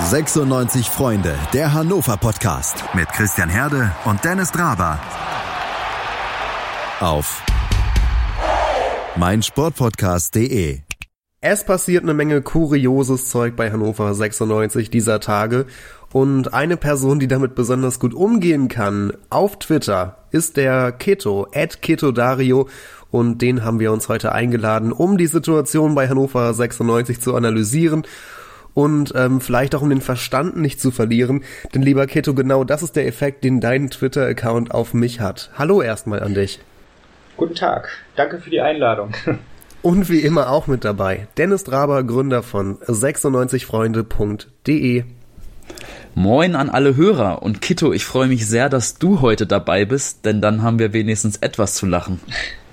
96 Freunde, der Hannover Podcast mit Christian Herde und Dennis Draber. Auf meinsportpodcast.de. Es passiert eine Menge kurioses Zeug bei Hannover 96 dieser Tage und eine Person, die damit besonders gut umgehen kann, auf Twitter, ist der Keto, at Keto Dario und den haben wir uns heute eingeladen, um die Situation bei Hannover 96 zu analysieren und ähm, vielleicht auch um den Verstand nicht zu verlieren. Denn lieber Keto, genau das ist der Effekt, den dein Twitter-Account auf mich hat. Hallo erstmal an dich. Guten Tag, danke für die Einladung. Und wie immer auch mit dabei Dennis Draber, Gründer von 96freunde.de. Moin an alle Hörer und Kito, ich freue mich sehr, dass du heute dabei bist, denn dann haben wir wenigstens etwas zu lachen.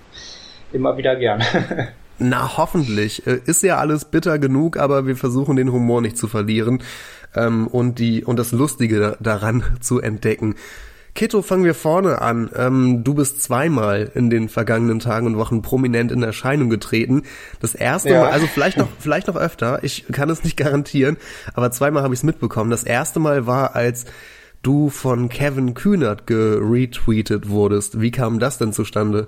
Immer wieder gern. Na, hoffentlich. Äh, ist ja alles bitter genug, aber wir versuchen den Humor nicht zu verlieren ähm, und die und das Lustige daran zu entdecken. Kito, fangen wir vorne an. Ähm, du bist zweimal in den vergangenen Tagen und Wochen prominent in Erscheinung getreten. Das erste ja. Mal, also vielleicht noch, vielleicht noch öfter, ich kann es nicht garantieren, aber zweimal habe ich es mitbekommen. Das erste Mal war, als du von Kevin Kühnert geretweetet wurdest. Wie kam das denn zustande?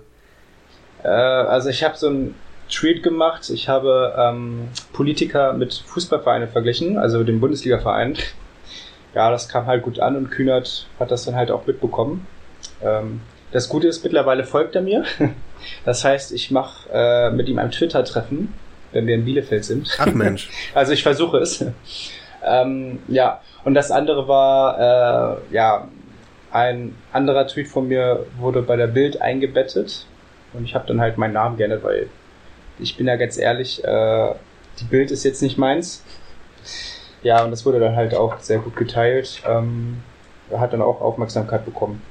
Äh, also ich habe so ein Tweet gemacht. Ich habe ähm, Politiker mit Fußballvereinen verglichen, also den Bundesliga-Verein. Ja, das kam halt gut an und Kühnert hat das dann halt auch mitbekommen. Ähm, das Gute ist, mittlerweile folgt er mir. Das heißt, ich mache äh, mit ihm ein Twitter-Treffen, wenn wir in Bielefeld sind. Ach Mensch. also ich versuche es. ähm, ja, und das andere war, äh, ja, ein anderer Tweet von mir wurde bei der Bild eingebettet und ich habe dann halt meinen Namen geändert, weil ich bin ja ganz ehrlich, äh, die Bild ist jetzt nicht meins. Ja, und das wurde dann halt auch sehr gut geteilt. Ähm, hat dann auch Aufmerksamkeit bekommen.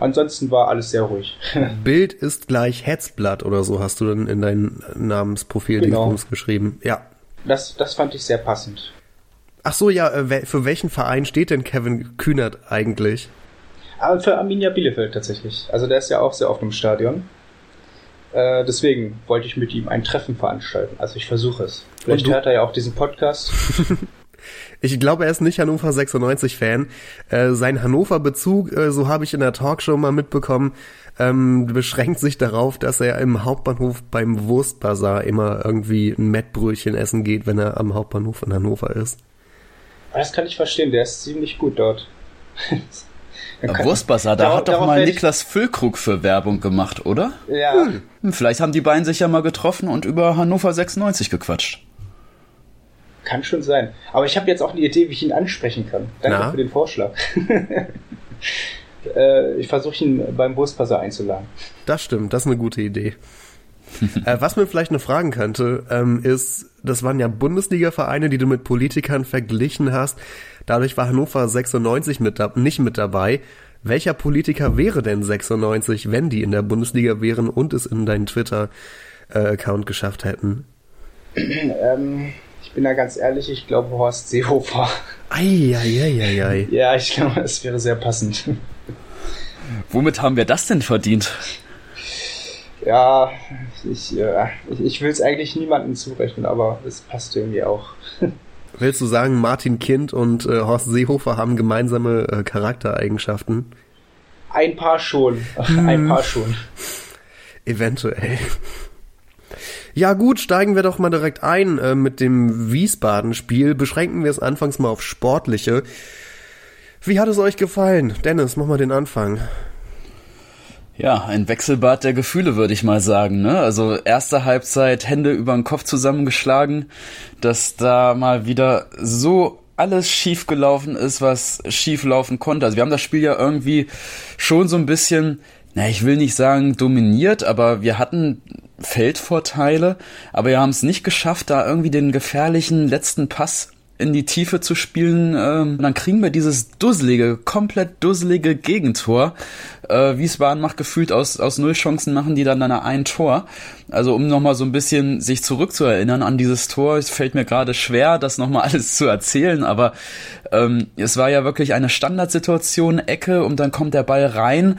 Ansonsten war alles sehr ruhig. Bild ist gleich Hetzblatt oder so hast du dann in dein Namensprofil genau. geschrieben. Ja. Das, das fand ich sehr passend. Ach so, ja, äh, für welchen Verein steht denn Kevin Kühnert eigentlich? Aber für Arminia Bielefeld tatsächlich. Also der ist ja auch sehr oft im Stadion. Äh, deswegen wollte ich mit ihm ein Treffen veranstalten. Also ich versuche es. Vielleicht hört er ja auch diesen Podcast. ich glaube, er ist nicht Hannover 96-Fan. Äh, sein Hannover-Bezug, äh, so habe ich in der Talkshow mal mitbekommen, ähm, beschränkt sich darauf, dass er im Hauptbahnhof beim Wurstbazar immer irgendwie ein Mettbrötchen essen geht, wenn er am Hauptbahnhof in Hannover ist. Das kann ich verstehen, der ist ziemlich gut dort. Wurstbasar, da hat doch mal Niklas Füllkrug für Werbung gemacht, oder? Ja. Hm, vielleicht haben die beiden sich ja mal getroffen und über Hannover 96 gequatscht. Kann schon sein. Aber ich habe jetzt auch eine Idee, wie ich ihn ansprechen kann. Danke Na? für den Vorschlag. äh, ich versuche ihn beim Wurstbasar einzuladen. Das stimmt, das ist eine gute Idee. äh, was mir vielleicht noch fragen könnte, ähm, ist, das waren ja Bundesliga-Vereine, die du mit Politikern verglichen hast. Dadurch war Hannover 96 mit nicht mit dabei. Welcher Politiker wäre denn 96, wenn die in der Bundesliga wären und es in deinen Twitter-Account geschafft hätten? Ähm, ich bin da ganz ehrlich, ich glaube Horst Seehofer. Eieieiei. Ja, ich glaube, es wäre sehr passend. Womit haben wir das denn verdient? Ja, ich, äh, ich will es eigentlich niemandem zurechnen, aber es passt irgendwie auch. Willst du sagen, Martin Kind und äh, Horst Seehofer haben gemeinsame äh, Charaktereigenschaften? Ein paar schon. Hm. Ein paar schon. Eventuell. Ja gut, steigen wir doch mal direkt ein äh, mit dem Wiesbaden-Spiel. Beschränken wir es anfangs mal auf Sportliche. Wie hat es euch gefallen? Dennis, mach mal den Anfang. Ja, ein Wechselbad der Gefühle, würde ich mal sagen. Ne? Also erste Halbzeit Hände über den Kopf zusammengeschlagen, dass da mal wieder so alles schief gelaufen ist, was schief laufen konnte. Also wir haben das Spiel ja irgendwie schon so ein bisschen, na, ich will nicht sagen dominiert, aber wir hatten Feldvorteile, aber wir haben es nicht geschafft, da irgendwie den gefährlichen letzten Pass in die Tiefe zu spielen, ähm, dann kriegen wir dieses dusselige, komplett dusselige Gegentor. Äh, Wiesbaden macht gefühlt aus, aus null Chancen, machen die dann ein Tor. Also um nochmal so ein bisschen sich zurückzuerinnern an dieses Tor, es fällt mir gerade schwer, das nochmal alles zu erzählen, aber ähm, es war ja wirklich eine Standardsituation, Ecke und dann kommt der Ball rein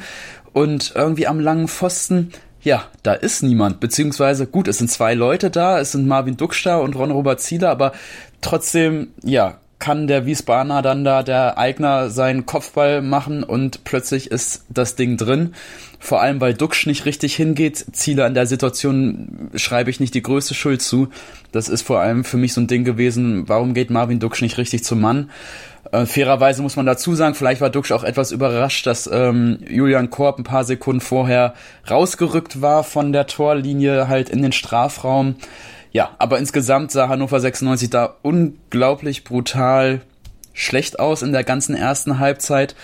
und irgendwie am langen Pfosten ja, da ist niemand, beziehungsweise gut, es sind zwei Leute da, es sind Marvin Duckster und Ron Robert Zieler, aber trotzdem, ja, kann der Wiesbadener dann da der Eigner seinen Kopfball machen und plötzlich ist das Ding drin. Vor allem, weil Duxch nicht richtig hingeht. Ziele an der Situation schreibe ich nicht die größte Schuld zu. Das ist vor allem für mich so ein Ding gewesen, warum geht Marvin Duxch nicht richtig zum Mann? Äh, fairerweise muss man dazu sagen, vielleicht war Duxch auch etwas überrascht, dass ähm, Julian Korb ein paar Sekunden vorher rausgerückt war von der Torlinie halt in den Strafraum. Ja, aber insgesamt sah Hannover 96 da unglaublich brutal schlecht aus in der ganzen ersten Halbzeit.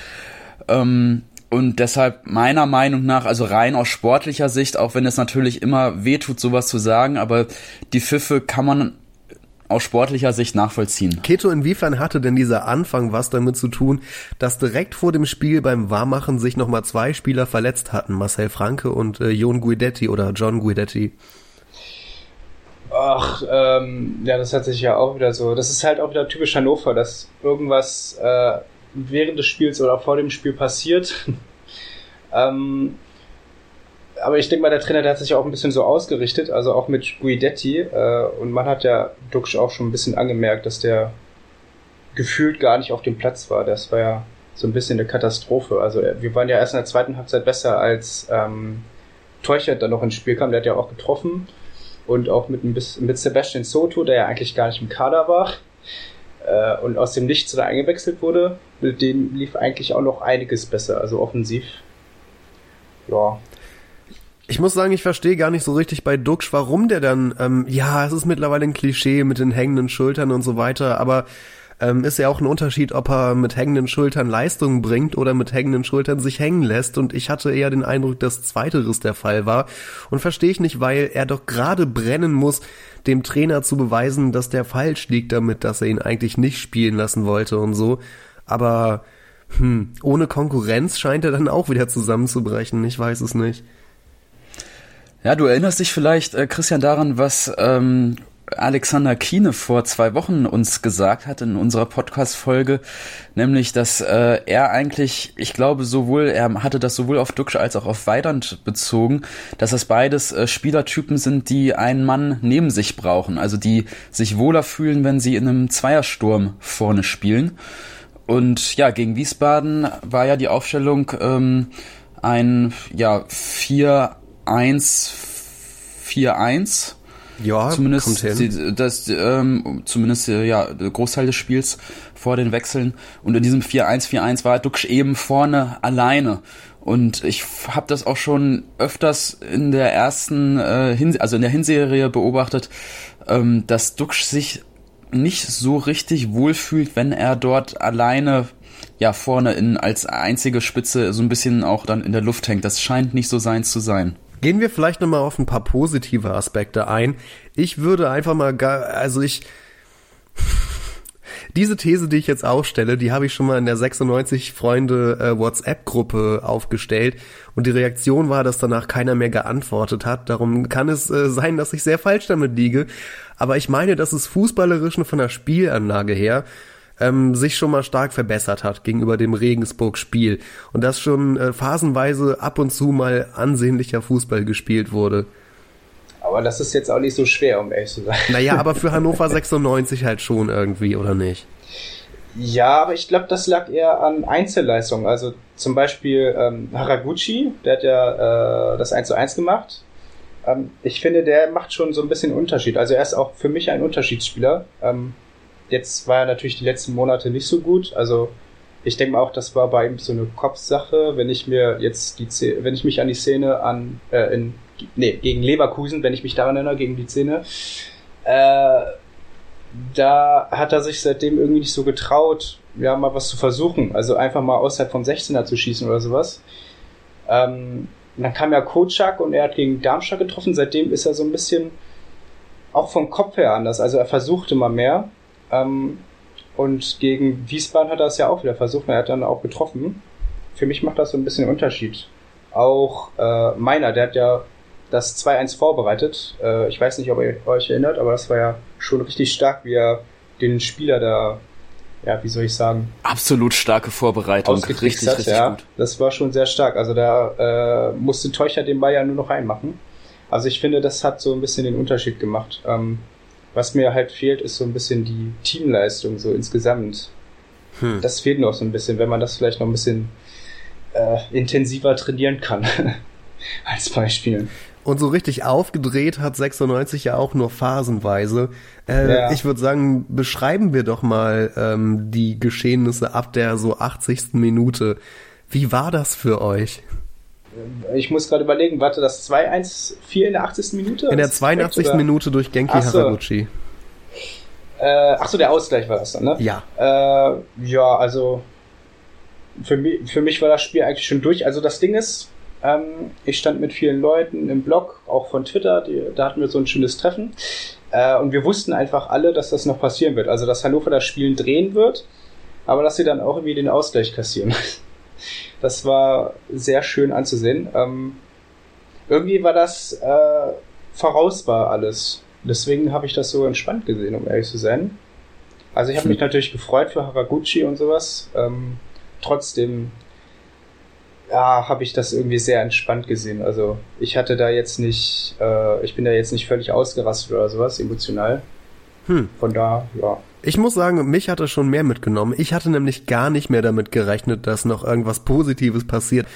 Ähm, und deshalb meiner Meinung nach, also rein aus sportlicher Sicht, auch wenn es natürlich immer wehtut, sowas zu sagen, aber die Pfiffe kann man aus sportlicher Sicht nachvollziehen. Keto, inwiefern hatte denn dieser Anfang was damit zu tun, dass direkt vor dem Spiel beim Warmachen sich nochmal zwei Spieler verletzt hatten, Marcel Franke und äh, Jon Guidetti oder John Guidetti? Ach, ähm, ja, das hat sich ja auch wieder so. Das ist halt auch wieder typisch Hannover, dass irgendwas äh, während des Spiels oder vor dem Spiel passiert. ähm, aber ich denke mal, der Trainer, der hat sich auch ein bisschen so ausgerichtet, also auch mit Guidetti. Äh, und man hat ja Duxch auch schon ein bisschen angemerkt, dass der gefühlt gar nicht auf dem Platz war. Das war ja so ein bisschen eine Katastrophe. Also wir waren ja erst in der zweiten Halbzeit besser, als ähm, Teuchert dann noch ins Spiel kam. Der hat ja auch getroffen und auch mit, mit Sebastian Soto, der ja eigentlich gar nicht im Kader war äh, und aus dem Nichts da eingewechselt wurde, mit dem lief eigentlich auch noch einiges besser, also offensiv. Ja. Ich muss sagen, ich verstehe gar nicht so richtig bei Duxch, warum der dann, ähm, ja, es ist mittlerweile ein Klischee mit den hängenden Schultern und so weiter, aber ähm, ist ja auch ein Unterschied, ob er mit hängenden Schultern Leistungen bringt oder mit hängenden Schultern sich hängen lässt. Und ich hatte eher den Eindruck, dass zweiteres der Fall war. Und verstehe ich nicht, weil er doch gerade brennen muss, dem Trainer zu beweisen, dass der falsch liegt damit, dass er ihn eigentlich nicht spielen lassen wollte und so. Aber hm, ohne Konkurrenz scheint er dann auch wieder zusammenzubrechen. Ich weiß es nicht. Ja, du erinnerst dich vielleicht, äh, Christian, daran, was ähm, Alexander Kiene vor zwei Wochen uns gesagt hat in unserer Podcast-Folge, nämlich, dass äh, er eigentlich, ich glaube, sowohl, er hatte das sowohl auf Duxch als auch auf Weidand bezogen, dass das beides äh, Spielertypen sind, die einen Mann neben sich brauchen, also die sich wohler fühlen, wenn sie in einem Zweiersturm vorne spielen. Und ja, gegen Wiesbaden war ja die Aufstellung ähm, ein ja 4-1 4-1 ja, zumindest kommt hin. das ähm, zumindest äh, ja der Großteil des Spiels vor den Wechseln und in diesem 4-1-4-1 war Duxch eben vorne alleine und ich habe das auch schon öfters in der ersten äh, Hin also in der Hinserie beobachtet, ähm, dass Duxch sich nicht so richtig wohlfühlt, wenn er dort alleine ja vorne in als einzige Spitze so ein bisschen auch dann in der Luft hängt. Das scheint nicht so sein zu sein. Gehen wir vielleicht nochmal auf ein paar positive Aspekte ein. Ich würde einfach mal, gar, also ich, diese These, die ich jetzt aufstelle, die habe ich schon mal in der 96 Freunde äh, WhatsApp-Gruppe aufgestellt und die Reaktion war, dass danach keiner mehr geantwortet hat. Darum kann es äh, sein, dass ich sehr falsch damit liege. Aber ich meine, dass es fußballerischen von der Spielanlage her ähm, sich schon mal stark verbessert hat gegenüber dem Regensburg-Spiel und dass schon äh, phasenweise ab und zu mal ansehnlicher Fußball gespielt wurde. Aber das ist jetzt auch nicht so schwer, um ehrlich zu sein. Naja, aber für Hannover 96 halt schon irgendwie, oder nicht? Ja, aber ich glaube, das lag eher an Einzelleistungen. Also zum Beispiel ähm, Haraguchi, der hat ja äh, das 1 zu 1 gemacht. Ähm, ich finde, der macht schon so ein bisschen Unterschied. Also er ist auch für mich ein Unterschiedsspieler. Ähm, Jetzt war er natürlich die letzten Monate nicht so gut. Also ich denke mal auch, das war bei ihm so eine Kopfsache. Wenn ich mir jetzt die, Szene, wenn ich mich an die Szene an, äh, in, nee, gegen Leverkusen, wenn ich mich daran erinnere, gegen die Szene, äh, da hat er sich seitdem irgendwie nicht so getraut, ja, mal was zu versuchen. Also einfach mal außerhalb vom 16er zu schießen oder sowas. Ähm, dann kam ja Kocak und er hat gegen Darmstadt getroffen. Seitdem ist er so ein bisschen auch vom Kopf her anders. Also er versuchte mal mehr. Ähm, und gegen Wiesbaden hat er es ja auch wieder versucht, er hat dann auch getroffen. Für mich macht das so ein bisschen Unterschied. Auch äh, meiner, der hat ja das 2-1 vorbereitet. Äh, ich weiß nicht, ob ihr euch erinnert, aber das war ja schon richtig stark, wie er den Spieler da, ja, wie soll ich sagen? Absolut starke Vorbereitung. Richtig, hat, richtig ja. gut. Das war schon sehr stark. Also da äh, musste Teucher den Ball ja nur noch reinmachen. Also ich finde, das hat so ein bisschen den Unterschied gemacht. Ähm, was mir halt fehlt, ist so ein bisschen die Teamleistung so insgesamt. Hm. Das fehlt noch so ein bisschen, wenn man das vielleicht noch ein bisschen äh, intensiver trainieren kann. Als Beispiel. Und so richtig aufgedreht hat 96 ja auch nur phasenweise. Äh, ja. Ich würde sagen, beschreiben wir doch mal ähm, die Geschehnisse ab der so 80. Minute. Wie war das für euch? Ich muss gerade überlegen, warte, das 2-1-4 in der 80. Minute? In der 82. Minute durch Genki ach so. Haraguchi. Äh, ach so, der Ausgleich war das dann, ne? Ja. Äh, ja, also für mich, für mich war das Spiel eigentlich schon durch. Also das Ding ist, ähm, ich stand mit vielen Leuten im Blog, auch von Twitter, die, da hatten wir so ein schönes Treffen. Äh, und wir wussten einfach alle, dass das noch passieren wird. Also dass Hannover das Spiel drehen wird, aber dass sie dann auch irgendwie den Ausgleich kassieren. Das war sehr schön anzusehen. Ähm, irgendwie war das äh, vorausbar alles. Deswegen habe ich das so entspannt gesehen, um ehrlich zu sein. Also ich habe mich natürlich gefreut für Haraguchi und sowas. Ähm, trotzdem ja, habe ich das irgendwie sehr entspannt gesehen. Also ich hatte da jetzt nicht, äh, ich bin da jetzt nicht völlig ausgerastet oder sowas, emotional. Hm. Von da, ja. Ich muss sagen, mich hat er schon mehr mitgenommen. Ich hatte nämlich gar nicht mehr damit gerechnet, dass noch irgendwas Positives passiert.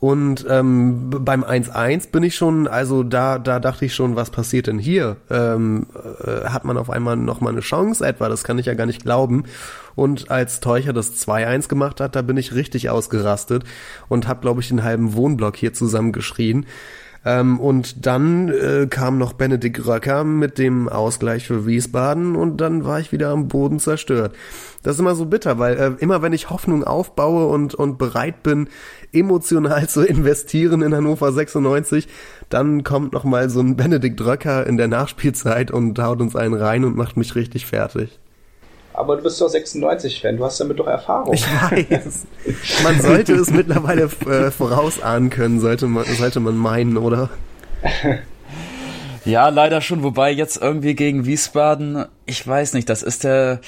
Und ähm, beim 1-1 bin ich schon, also da, da dachte ich schon, was passiert denn hier? Ähm, äh, hat man auf einmal noch mal eine Chance etwa? Das kann ich ja gar nicht glauben. Und als Teucher das 2-1 gemacht hat, da bin ich richtig ausgerastet und habe, glaube ich, den halben Wohnblock hier zusammengeschrien. Ähm, und dann äh, kam noch Benedikt Röcker mit dem Ausgleich für Wiesbaden und dann war ich wieder am Boden zerstört. Das ist immer so bitter, weil äh, immer wenn ich Hoffnung aufbaue und, und bereit bin, emotional zu investieren in Hannover 96, dann kommt noch mal so ein Benedikt Röcker in der Nachspielzeit und haut uns einen rein und macht mich richtig fertig. Aber du bist doch 96-Fan, du hast damit doch Erfahrung. Ich weiß. Man sollte es mittlerweile äh, vorausahnen können, sollte man, sollte man meinen, oder? Ja, leider schon, wobei jetzt irgendwie gegen Wiesbaden, ich weiß nicht, das ist der,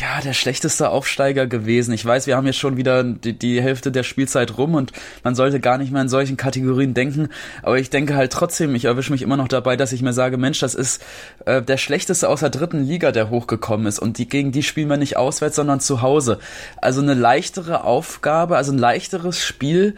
ja, der schlechteste Aufsteiger gewesen. Ich weiß, wir haben jetzt schon wieder die, die, Hälfte der Spielzeit rum und man sollte gar nicht mehr in solchen Kategorien denken. Aber ich denke halt trotzdem, ich erwische mich immer noch dabei, dass ich mir sage, Mensch, das ist äh, der schlechteste aus der dritten Liga, der hochgekommen ist. Und die, gegen die spielen wir nicht auswärts, sondern zu Hause. Also eine leichtere Aufgabe, also ein leichteres Spiel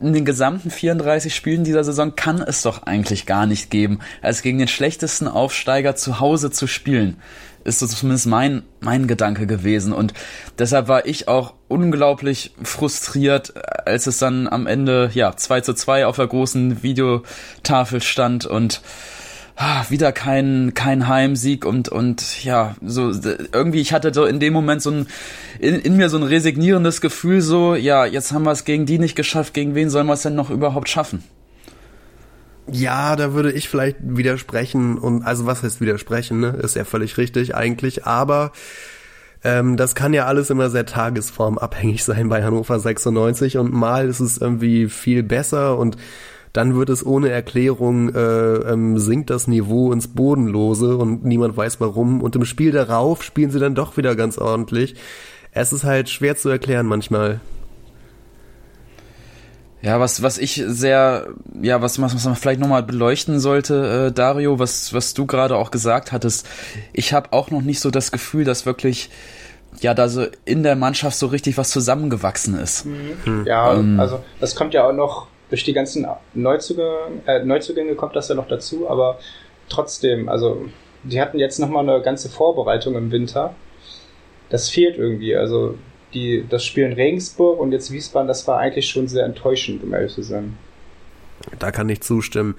in den gesamten 34 Spielen dieser Saison kann es doch eigentlich gar nicht geben, als gegen den schlechtesten Aufsteiger zu Hause zu spielen ist so zumindest mein, mein Gedanke gewesen. Und deshalb war ich auch unglaublich frustriert, als es dann am Ende, ja, 2 zu 2 auf der großen Videotafel stand und ah, wieder kein, kein Heimsieg und, und ja, so irgendwie, ich hatte so in dem Moment so ein, in, in mir so ein resignierendes Gefühl, so, ja, jetzt haben wir es gegen die nicht geschafft, gegen wen sollen wir es denn noch überhaupt schaffen? Ja, da würde ich vielleicht widersprechen und also was heißt widersprechen, ne? Ist ja völlig richtig eigentlich, aber ähm, das kann ja alles immer sehr tagesformabhängig sein bei Hannover 96 und mal ist es irgendwie viel besser und dann wird es ohne Erklärung, äh, ähm, sinkt das Niveau ins Bodenlose und niemand weiß warum. Und im Spiel darauf spielen sie dann doch wieder ganz ordentlich. Es ist halt schwer zu erklären manchmal. Ja, was, was ich sehr, ja, was, was man vielleicht nochmal beleuchten sollte, äh, Dario, was, was du gerade auch gesagt hattest, ich habe auch noch nicht so das Gefühl, dass wirklich, ja, da so in der Mannschaft so richtig was zusammengewachsen ist. Mhm. Ja, ähm, also das kommt ja auch noch durch die ganzen Neuzugänge, äh, Neuzugänge kommt das ja noch dazu, aber trotzdem, also die hatten jetzt nochmal eine ganze Vorbereitung im Winter. Das fehlt irgendwie, also die, das Spiel in Regensburg und jetzt Wiesbaden, das war eigentlich schon sehr enttäuschend, um ehrlich zu sein. Da kann ich zustimmen.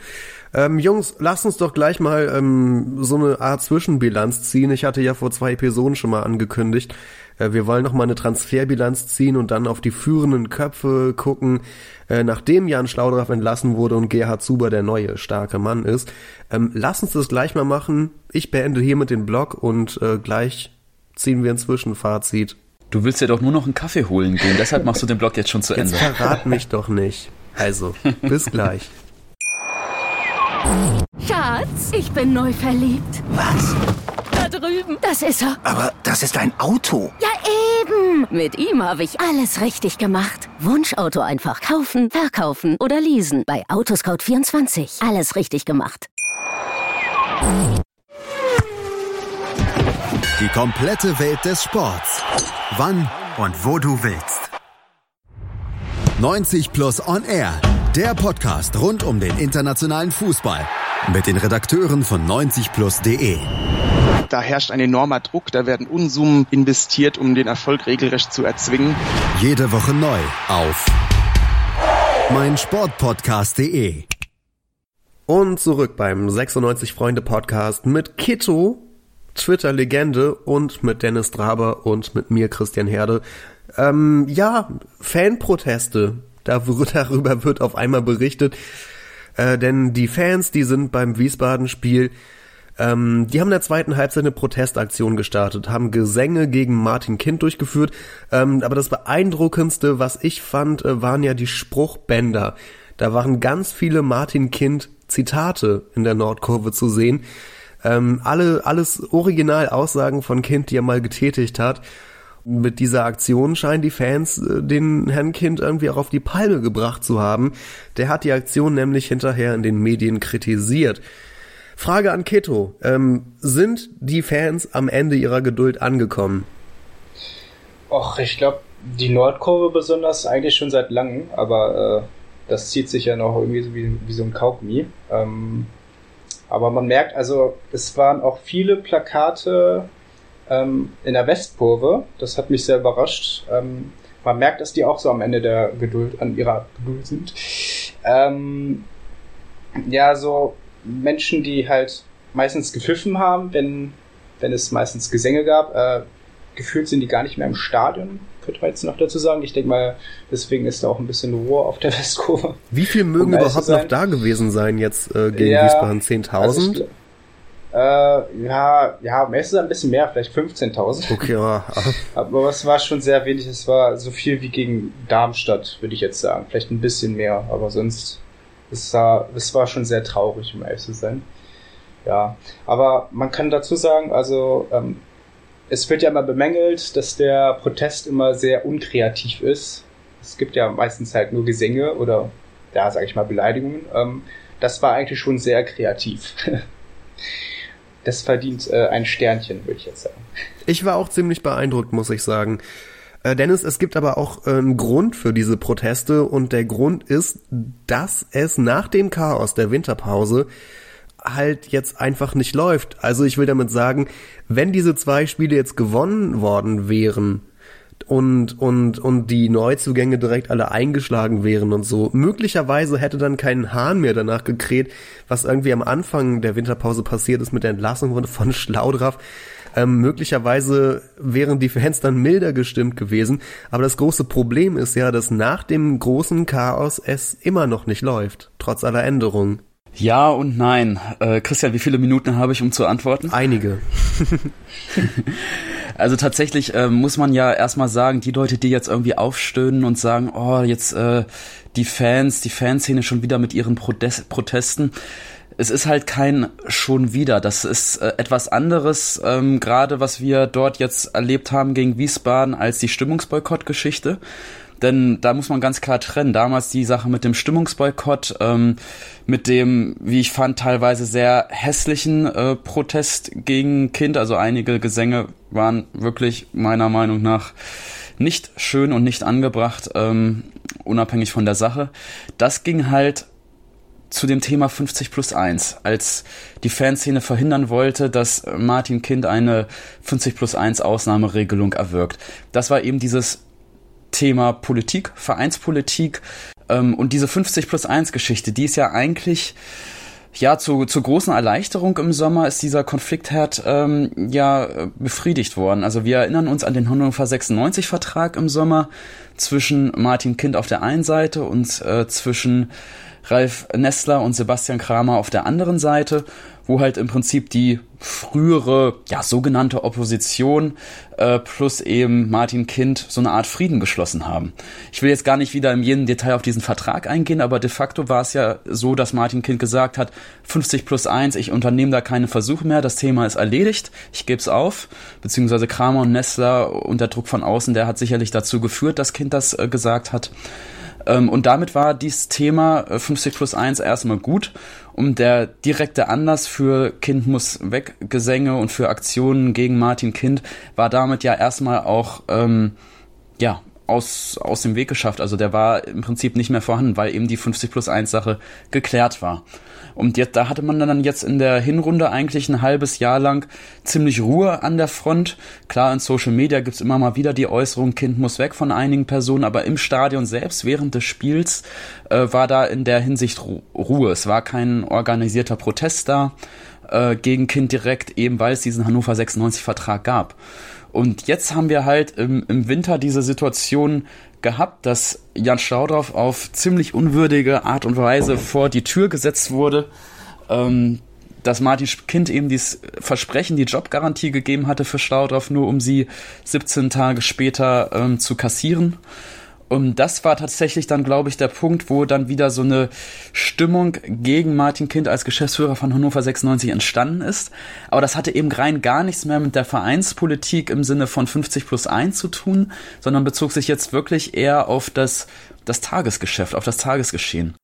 Ähm, Jungs, lasst uns doch gleich mal ähm, so eine Art Zwischenbilanz ziehen. Ich hatte ja vor zwei Episoden schon mal angekündigt, äh, wir wollen noch mal eine Transferbilanz ziehen und dann auf die führenden Köpfe gucken, äh, nachdem Jan Schlaudraff entlassen wurde und Gerhard Zuber der neue starke Mann ist. Ähm, lass uns das gleich mal machen. Ich beende hiermit den Blog und äh, gleich ziehen wir ein Zwischenfazit Du willst ja doch nur noch einen Kaffee holen gehen, deshalb machst du den Blog jetzt schon zu Ende. Jetzt verrat mich doch nicht. Also, bis gleich. Schatz, ich bin neu verliebt. Was? Da drüben. Das ist er. Aber das ist ein Auto. Ja, eben. Mit ihm habe ich alles richtig gemacht. Wunschauto einfach kaufen, verkaufen oder leasen. Bei Autoscout24. Alles richtig gemacht. Die komplette Welt des Sports. Wann und wo du willst. 90 Plus On Air. Der Podcast rund um den internationalen Fußball. Mit den Redakteuren von 90plus.de. Da herrscht ein enormer Druck, da werden Unsummen investiert, um den Erfolg regelrecht zu erzwingen. Jede Woche neu auf meinsportpodcast.de. Und zurück beim 96 Freunde Podcast mit Kito, Twitter-Legende und mit Dennis Draber und mit mir, Christian Herde. Ähm, ja, Fanproteste. Darüber wird auf einmal berichtet. Äh, denn die Fans, die sind beim Wiesbaden-Spiel, ähm, die haben in der zweiten Halbzeit eine Protestaktion gestartet, haben Gesänge gegen Martin Kind durchgeführt. Ähm, aber das Beeindruckendste, was ich fand, äh, waren ja die Spruchbänder. Da waren ganz viele Martin Kind Zitate in der Nordkurve zu sehen. Ähm, alle, alles Originalaussagen von Kind, die er mal getätigt hat. Mit dieser Aktion scheinen die Fans äh, den Herrn Kind irgendwie auch auf die Palme gebracht zu haben. Der hat die Aktion nämlich hinterher in den Medien kritisiert. Frage an Keto. Ähm, sind die Fans am Ende ihrer Geduld angekommen? Och, ich glaube, die Nordkurve besonders eigentlich schon seit langem, aber äh, das zieht sich ja noch irgendwie so wie, wie so ein Kaugummi. Ähm, aber man merkt, also es waren auch viele Plakate ähm, in der Westkurve. Das hat mich sehr überrascht. Ähm, man merkt, dass die auch so am Ende der Geduld, an ihrer Geduld sind. Ähm, ja, so Menschen, die halt meistens gepfiffen haben, wenn, wenn es meistens Gesänge gab. Äh, gefühlt sind die gar nicht mehr im Stadion könnte man jetzt noch dazu sagen. Ich denke mal, deswegen ist da auch ein bisschen Ruhe auf der Westkurve. Wie viel mögen um überhaupt noch da gewesen sein jetzt äh, gegen ja, Wiesbaden? 10.000? Also äh, ja, ja, meistens ein bisschen mehr, vielleicht 15.000. Okay, ja. aber es war schon sehr wenig. Es war so viel wie gegen Darmstadt, würde ich jetzt sagen. Vielleicht ein bisschen mehr, aber sonst, es war, es war schon sehr traurig, um ehrlich zu sein. Ja, aber man kann dazu sagen, also ähm, es wird ja immer bemängelt, dass der Protest immer sehr unkreativ ist. Es gibt ja meistens halt nur Gesänge oder, ja, sag ich mal, Beleidigungen. Ähm, das war eigentlich schon sehr kreativ. das verdient äh, ein Sternchen, würde ich jetzt sagen. Ich war auch ziemlich beeindruckt, muss ich sagen. Äh, Dennis, es gibt aber auch äh, einen Grund für diese Proteste und der Grund ist, dass es nach dem Chaos der Winterpause halt jetzt einfach nicht läuft. Also ich will damit sagen, wenn diese zwei Spiele jetzt gewonnen worden wären und, und, und die Neuzugänge direkt alle eingeschlagen wären und so, möglicherweise hätte dann kein Hahn mehr danach gekräht, was irgendwie am Anfang der Winterpause passiert ist mit der Entlassung von Schlaudraff. Ähm, möglicherweise wären die Fans dann milder gestimmt gewesen. Aber das große Problem ist ja, dass nach dem großen Chaos es immer noch nicht läuft, trotz aller Änderungen. Ja und nein. Äh, Christian, wie viele Minuten habe ich, um zu antworten? Einige. also tatsächlich äh, muss man ja erstmal sagen, die Leute, die jetzt irgendwie aufstöhnen und sagen, oh, jetzt äh, die Fans, die Fanszene schon wieder mit ihren Protest Protesten. Es ist halt kein schon wieder. Das ist äh, etwas anderes, ähm, gerade was wir dort jetzt erlebt haben gegen Wiesbaden, als die Stimmungsboykott-Geschichte. Denn da muss man ganz klar trennen. Damals die Sache mit dem Stimmungsboykott, ähm, mit dem, wie ich fand, teilweise sehr hässlichen äh, Protest gegen Kind. Also einige Gesänge waren wirklich meiner Meinung nach nicht schön und nicht angebracht, ähm, unabhängig von der Sache. Das ging halt zu dem Thema 50 plus 1, als die Fanszene verhindern wollte, dass Martin Kind eine 50 plus 1 Ausnahmeregelung erwirkt. Das war eben dieses Thema Politik, Vereinspolitik ähm, und diese 50 plus 1 Geschichte, die ist ja eigentlich ja, zu, zur großen Erleichterung im Sommer ist dieser Konfliktherd ähm, ja befriedigt worden. Also wir erinnern uns an den Hannover 96 Vertrag im Sommer zwischen Martin Kind auf der einen Seite und äh, zwischen Ralf Nestler und Sebastian Kramer auf der anderen Seite wo halt im Prinzip die frühere, ja, sogenannte Opposition äh, plus eben Martin Kind so eine Art Frieden geschlossen haben. Ich will jetzt gar nicht wieder in jedem Detail auf diesen Vertrag eingehen, aber de facto war es ja so, dass Martin Kind gesagt hat, 50 plus 1, ich unternehme da keine Versuche mehr, das Thema ist erledigt, ich gebe es auf, beziehungsweise Kramer und Nessler unter Druck von außen, der hat sicherlich dazu geführt, dass Kind das äh, gesagt hat. Ähm, und damit war dieses Thema 50 äh, plus 1 erstmal gut. Und der direkte Anlass für Kind muss weg Gesänge und für Aktionen gegen Martin Kind war damit ja erstmal auch ähm, ja aus, aus dem Weg geschafft. Also der war im Prinzip nicht mehr vorhanden, weil eben die 50 plus 1 Sache geklärt war. Und jetzt, da hatte man dann jetzt in der Hinrunde eigentlich ein halbes Jahr lang ziemlich Ruhe an der Front. Klar, in Social Media gibt's immer mal wieder die Äußerung, Kind muss weg von einigen Personen, aber im Stadion selbst während des Spiels äh, war da in der Hinsicht Ruhe. Es war kein organisierter Protest da äh, gegen Kind direkt, eben weil es diesen Hannover 96 Vertrag gab. Und jetzt haben wir halt im, im Winter diese Situation gehabt, dass Jan Staudorf auf ziemlich unwürdige Art und Weise vor die Tür gesetzt wurde, ähm, dass Martin Kind eben dieses Versprechen, die Jobgarantie gegeben hatte für Staudorf, nur um sie 17 Tage später ähm, zu kassieren. Und das war tatsächlich dann, glaube ich, der Punkt, wo dann wieder so eine Stimmung gegen Martin Kind als Geschäftsführer von Hannover 96 entstanden ist. Aber das hatte eben rein gar nichts mehr mit der Vereinspolitik im Sinne von 50 plus 1 zu tun, sondern bezog sich jetzt wirklich eher auf das, das Tagesgeschäft, auf das Tagesgeschehen.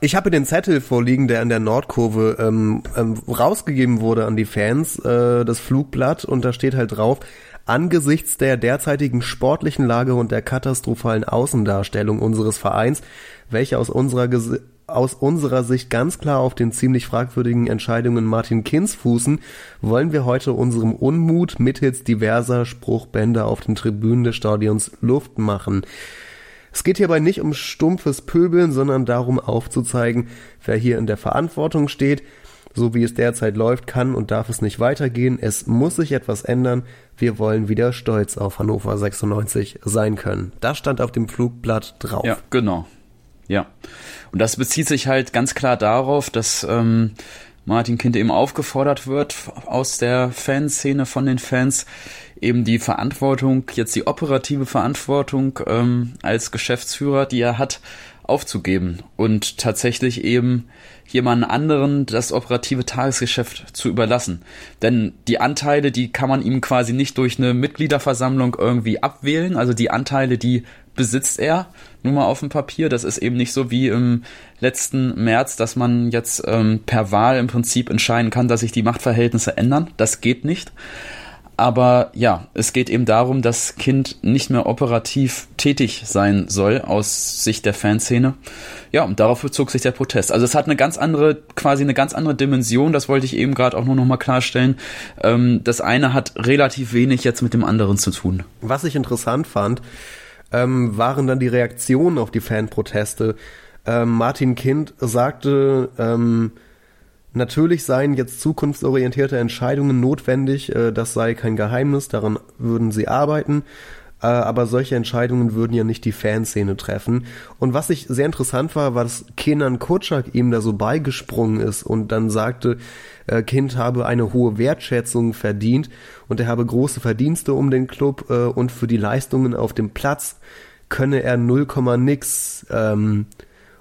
Ich habe den Zettel vorliegen, der in der Nordkurve ähm, ähm, rausgegeben wurde an die Fans, äh, das Flugblatt, und da steht halt drauf, Angesichts der derzeitigen sportlichen Lage und der katastrophalen Außendarstellung unseres Vereins, welche aus unserer, aus unserer Sicht ganz klar auf den ziemlich fragwürdigen Entscheidungen Martin Kins fußen, wollen wir heute unserem Unmut mittels diverser Spruchbänder auf den Tribünen des Stadions Luft machen. Es geht hierbei nicht um stumpfes Pöbeln, sondern darum aufzuzeigen, wer hier in der Verantwortung steht, so wie es derzeit läuft, kann und darf es nicht weitergehen. Es muss sich etwas ändern. Wir wollen wieder stolz auf Hannover 96 sein können. Das stand auf dem Flugblatt drauf. Ja, genau. Ja. Und das bezieht sich halt ganz klar darauf, dass ähm, Martin Kind eben aufgefordert wird aus der Fanszene von den Fans, eben die Verantwortung, jetzt die operative Verantwortung ähm, als Geschäftsführer, die er hat, aufzugeben und tatsächlich eben jemand anderen das operative Tagesgeschäft zu überlassen. Denn die Anteile, die kann man ihm quasi nicht durch eine Mitgliederversammlung irgendwie abwählen. Also die Anteile, die besitzt er nur mal auf dem Papier. Das ist eben nicht so wie im letzten März, dass man jetzt ähm, per Wahl im Prinzip entscheiden kann, dass sich die Machtverhältnisse ändern. Das geht nicht. Aber ja, es geht eben darum, dass Kind nicht mehr operativ tätig sein soll aus Sicht der Fanszene. Ja, und darauf bezog sich der Protest. Also es hat eine ganz andere, quasi eine ganz andere Dimension, das wollte ich eben gerade auch nur nochmal klarstellen. Ähm, das eine hat relativ wenig jetzt mit dem anderen zu tun. Was ich interessant fand, ähm, waren dann die Reaktionen auf die Fanproteste. Ähm, Martin Kind sagte, ähm, Natürlich seien jetzt zukunftsorientierte Entscheidungen notwendig, äh, das sei kein Geheimnis, daran würden sie arbeiten, äh, aber solche Entscheidungen würden ja nicht die Fanszene treffen. Und was ich sehr interessant war, war, dass Kenan Kutschak ihm da so beigesprungen ist und dann sagte, äh, Kind habe eine hohe Wertschätzung verdient und er habe große Verdienste um den Club und für die Leistungen auf dem Platz könne er 0, nix ähm,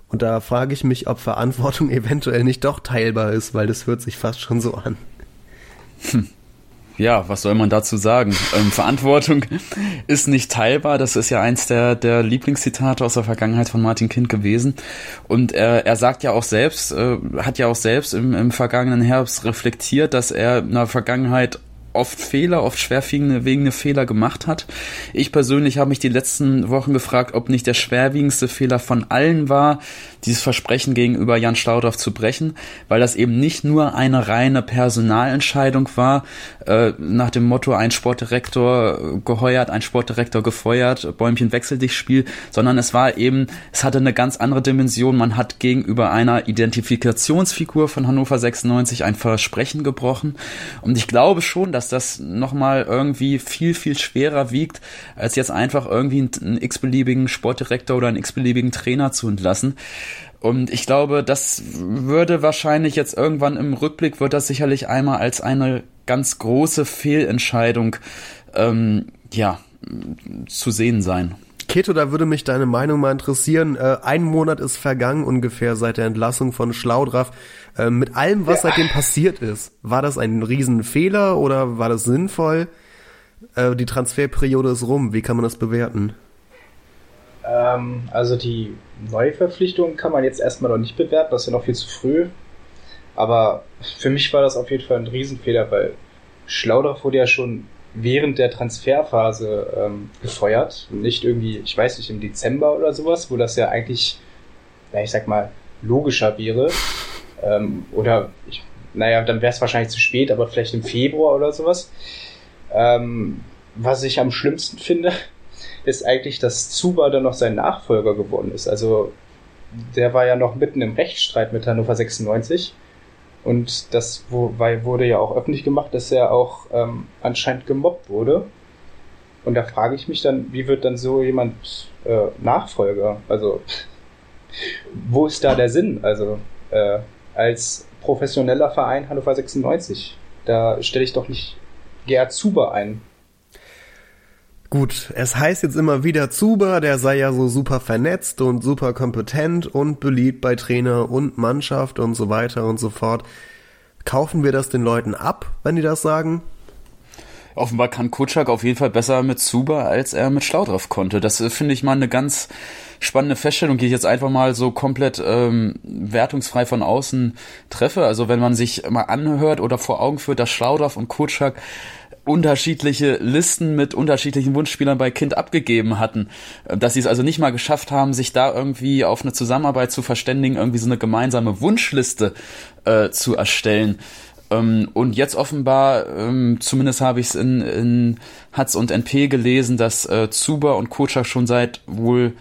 und da frage ich mich, ob Verantwortung eventuell nicht doch teilbar ist, weil das hört sich fast schon so an. Hm. Ja, was soll man dazu sagen? Ähm, Verantwortung ist nicht teilbar. Das ist ja eins der, der Lieblingszitate aus der Vergangenheit von Martin Kind gewesen. Und er, er sagt ja auch selbst, äh, hat ja auch selbst im, im vergangenen Herbst reflektiert, dass er in der Vergangenheit oft Fehler, oft schwerwiegende Fehler gemacht hat. Ich persönlich habe mich die letzten Wochen gefragt, ob nicht der schwerwiegendste Fehler von allen war, dieses Versprechen gegenüber Jan Staudorf zu brechen, weil das eben nicht nur eine reine Personalentscheidung war, äh, nach dem Motto ein Sportdirektor geheuert, ein Sportdirektor gefeuert, Bäumchen wechsel dich Spiel, sondern es war eben, es hatte eine ganz andere Dimension. Man hat gegenüber einer Identifikationsfigur von Hannover 96 ein Versprechen gebrochen und ich glaube schon, dass das nochmal irgendwie viel, viel schwerer wiegt, als jetzt einfach irgendwie einen, einen x-beliebigen Sportdirektor oder einen x-beliebigen Trainer zu entlassen. Und ich glaube, das würde wahrscheinlich jetzt irgendwann im Rückblick, wird das sicherlich einmal als eine ganz große Fehlentscheidung ähm, ja, zu sehen sein. Keto, da würde mich deine Meinung mal interessieren. Äh, ein Monat ist vergangen ungefähr seit der Entlassung von Schlaudraff. Äh, mit allem, was ja. seitdem passiert ist, war das ein Riesenfehler oder war das sinnvoll? Äh, die Transferperiode ist rum. Wie kann man das bewerten? Ähm, also die Neuverpflichtung kann man jetzt erstmal noch nicht bewerten, das ist ja noch viel zu früh. Aber für mich war das auf jeden Fall ein Riesenfehler, weil Schlaudorf wurde ja schon während der Transferphase ähm, gefeuert. Nicht irgendwie, ich weiß nicht, im Dezember oder sowas, wo das ja eigentlich, na, ich sag mal, logischer wäre. Ähm, oder, ich, naja, dann wäre es wahrscheinlich zu spät, aber vielleicht im Februar oder sowas. Ähm, was ich am schlimmsten finde, ist eigentlich, dass Zuba dann noch sein Nachfolger geworden ist. Also der war ja noch mitten im Rechtsstreit mit Hannover 96 und das wurde ja auch öffentlich gemacht, dass er auch ähm, anscheinend gemobbt wurde. Und da frage ich mich dann, wie wird dann so jemand äh, Nachfolger? Also, wo ist da der Sinn? Also, äh, als professioneller Verein Hannover 96, da stelle ich doch nicht Gerd Zuber ein. Gut, es heißt jetzt immer wieder, Zuber, der sei ja so super vernetzt und super kompetent und beliebt bei Trainer und Mannschaft und so weiter und so fort. Kaufen wir das den Leuten ab, wenn die das sagen? Offenbar kann Kutschak auf jeden Fall besser mit Zuber, als er mit Schlaudraff konnte. Das äh, finde ich mal eine ganz spannende Feststellung, die ich jetzt einfach mal so komplett ähm, wertungsfrei von außen treffe. Also wenn man sich mal anhört oder vor Augen führt, dass Schlaudraff und Kutschak unterschiedliche Listen mit unterschiedlichen Wunschspielern bei Kind abgegeben hatten. Äh, dass sie es also nicht mal geschafft haben, sich da irgendwie auf eine Zusammenarbeit zu verständigen, irgendwie so eine gemeinsame Wunschliste äh, zu erstellen. Ähm, und jetzt offenbar, ähm, zumindest habe ich es in, in Hatz und NP gelesen, dass äh, Zuber und Kotschak schon seit wohl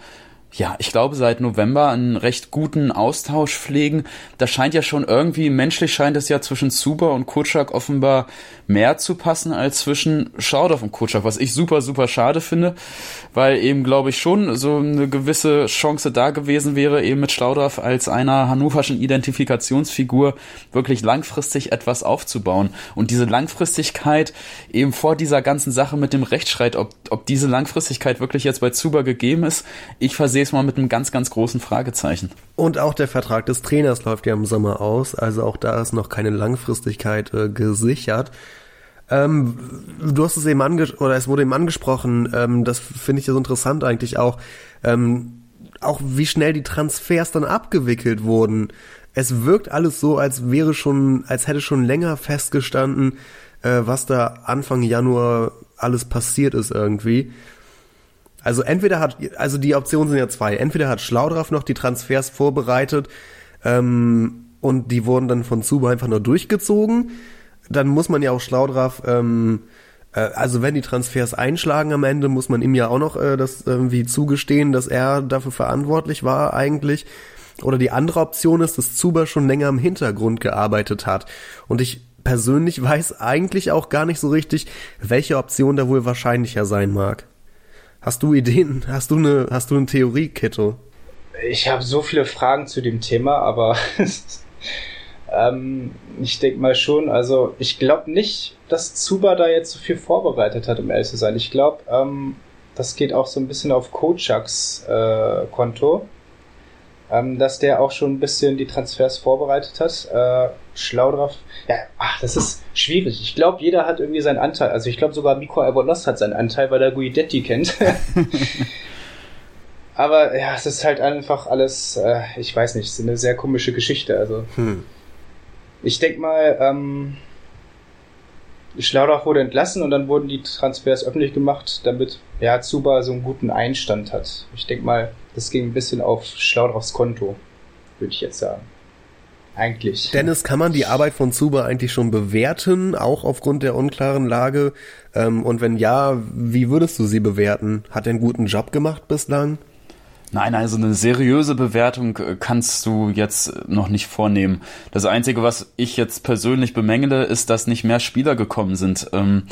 ja, ich glaube, seit November einen recht guten Austausch pflegen. Da scheint ja schon irgendwie, menschlich scheint es ja zwischen Zuber und Kutschak offenbar mehr zu passen als zwischen Schaudorf und Kutschak, was ich super, super schade finde, weil eben, glaube ich, schon so eine gewisse Chance da gewesen wäre, eben mit Schlaudorf als einer hannoverschen Identifikationsfigur wirklich langfristig etwas aufzubauen. Und diese Langfristigkeit eben vor dieser ganzen Sache mit dem Rechtsstreit, ob, ob diese Langfristigkeit wirklich jetzt bei Zuber gegeben ist, ich versehe es mal mit einem ganz, ganz großen Fragezeichen. Und auch der Vertrag des Trainers läuft ja im Sommer aus, also auch da ist noch keine Langfristigkeit äh, gesichert. Ähm, du hast es eben ange oder es wurde eben angesprochen, ähm, das finde ich ja so interessant eigentlich auch, ähm, auch wie schnell die Transfers dann abgewickelt wurden. Es wirkt alles so, als wäre schon, als hätte schon länger festgestanden, äh, was da Anfang Januar alles passiert ist irgendwie. Also entweder hat, also die Optionen sind ja zwei. Entweder hat Schlaudraff noch die Transfers vorbereitet ähm, und die wurden dann von Zuba einfach nur durchgezogen. Dann muss man ja auch Schlaudraff, ähm, äh, also wenn die Transfers einschlagen am Ende, muss man ihm ja auch noch äh, das irgendwie zugestehen, dass er dafür verantwortlich war eigentlich. Oder die andere Option ist, dass Zuba schon länger im Hintergrund gearbeitet hat. Und ich persönlich weiß eigentlich auch gar nicht so richtig, welche Option da wohl wahrscheinlicher sein mag. Hast du Ideen? Hast du eine, hast du eine Theorie, Ketto? Ich habe so viele Fragen zu dem Thema, aber ähm, ich denke mal schon, also ich glaube nicht, dass Zuba da jetzt so viel vorbereitet hat, um ehrlich zu sein. Ich glaube, ähm, das geht auch so ein bisschen auf Kochaks äh, Konto ähm, dass der auch schon ein bisschen die Transfers vorbereitet hat. Äh, schlau drauf. Ja, ach, das ist schwierig. Ich glaube, jeder hat irgendwie seinen Anteil. Also ich glaube sogar Miko Albonos hat seinen Anteil, weil er Guidetti kennt. Aber ja, es ist halt einfach alles, äh, ich weiß nicht, es ist eine sehr komische Geschichte. Also hm. ich denk mal, ähm, Schlaudach wurde entlassen und dann wurden die Transfers öffentlich gemacht, damit ja, Zuba so einen guten Einstand hat. Ich denk mal, das ging ein bisschen auf Schlaudrachs Konto, würde ich jetzt sagen. Eigentlich. Dennis, kann man die Arbeit von Zuba eigentlich schon bewerten, auch aufgrund der unklaren Lage? Ähm, und wenn ja, wie würdest du sie bewerten? Hat er einen guten Job gemacht bislang? Nein, also eine seriöse Bewertung äh, kannst du jetzt noch nicht vornehmen. Das Einzige, was ich jetzt persönlich bemängele, ist, dass nicht mehr Spieler gekommen sind. Ähm,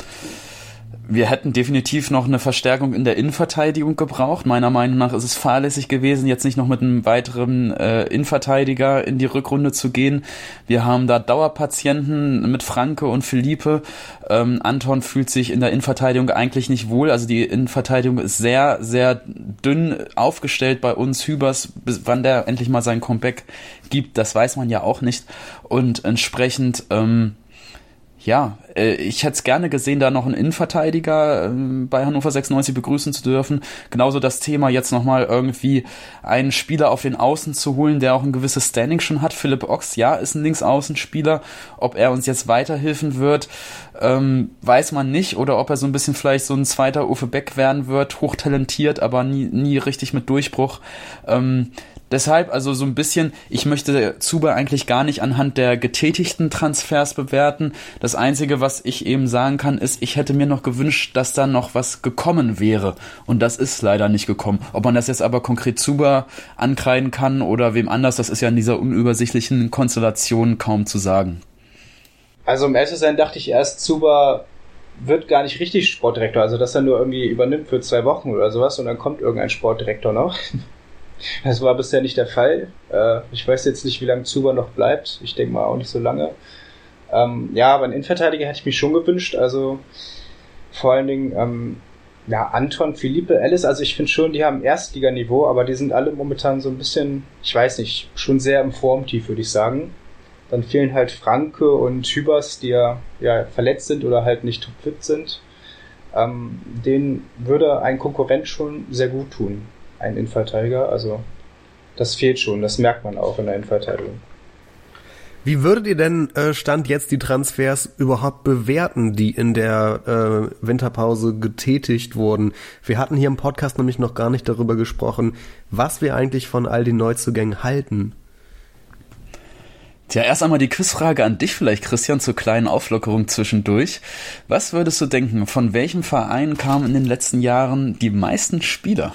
wir hätten definitiv noch eine Verstärkung in der Innenverteidigung gebraucht. Meiner Meinung nach ist es fahrlässig gewesen, jetzt nicht noch mit einem weiteren äh, Innenverteidiger in die Rückrunde zu gehen. Wir haben da Dauerpatienten mit Franke und Philippe. Ähm, Anton fühlt sich in der Innenverteidigung eigentlich nicht wohl. Also die Innenverteidigung ist sehr, sehr dünn aufgestellt bei uns. Hübers, bis wann der endlich mal sein Comeback gibt, das weiß man ja auch nicht. Und entsprechend ähm, ja, äh, ich hätte es gerne gesehen, da noch einen Innenverteidiger ähm, bei Hannover 96 begrüßen zu dürfen. Genauso das Thema jetzt nochmal irgendwie einen Spieler auf den Außen zu holen, der auch ein gewisses Standing schon hat. Philipp Ochs, ja, ist ein Linksaußenspieler. Ob er uns jetzt weiterhelfen wird, ähm, weiß man nicht. Oder ob er so ein bisschen vielleicht so ein zweiter Uwe Beck werden wird, hochtalentiert, aber nie, nie richtig mit Durchbruch. Ähm, Deshalb also so ein bisschen, ich möchte Zuba eigentlich gar nicht anhand der getätigten Transfers bewerten. Das Einzige, was ich eben sagen kann, ist, ich hätte mir noch gewünscht, dass da noch was gekommen wäre. Und das ist leider nicht gekommen. Ob man das jetzt aber konkret Zuba ankreiden kann oder wem anders, das ist ja in dieser unübersichtlichen Konstellation kaum zu sagen. Also um ehrlich sein, dachte ich erst, Zuba wird gar nicht richtig Sportdirektor, also dass er nur irgendwie übernimmt für zwei Wochen oder sowas und dann kommt irgendein Sportdirektor noch. Das war bisher nicht der Fall. Äh, ich weiß jetzt nicht, wie lange Zuber noch bleibt. Ich denke mal auch nicht so lange. Ähm, ja, aber einen Innenverteidiger hätte ich mir schon gewünscht. Also vor allen Dingen, ähm, ja, Anton, Philippe, Alice, also ich finde schon, die haben Erstliganiveau, aber die sind alle momentan so ein bisschen, ich weiß nicht, schon sehr im Formtief, würde ich sagen. Dann fehlen halt Franke und Hübers, die ja, ja verletzt sind oder halt nicht topfit sind. Ähm, denen würde ein Konkurrent schon sehr gut tun ein Innenverteidiger. Also das fehlt schon, das merkt man auch in der Innenverteidigung. Wie würdet ihr denn äh, Stand jetzt die Transfers überhaupt bewerten, die in der äh, Winterpause getätigt wurden? Wir hatten hier im Podcast nämlich noch gar nicht darüber gesprochen, was wir eigentlich von all den Neuzugängen halten. Tja, erst einmal die Quizfrage an dich vielleicht, Christian, zur kleinen Auflockerung zwischendurch. Was würdest du denken, von welchem Verein kamen in den letzten Jahren die meisten Spieler?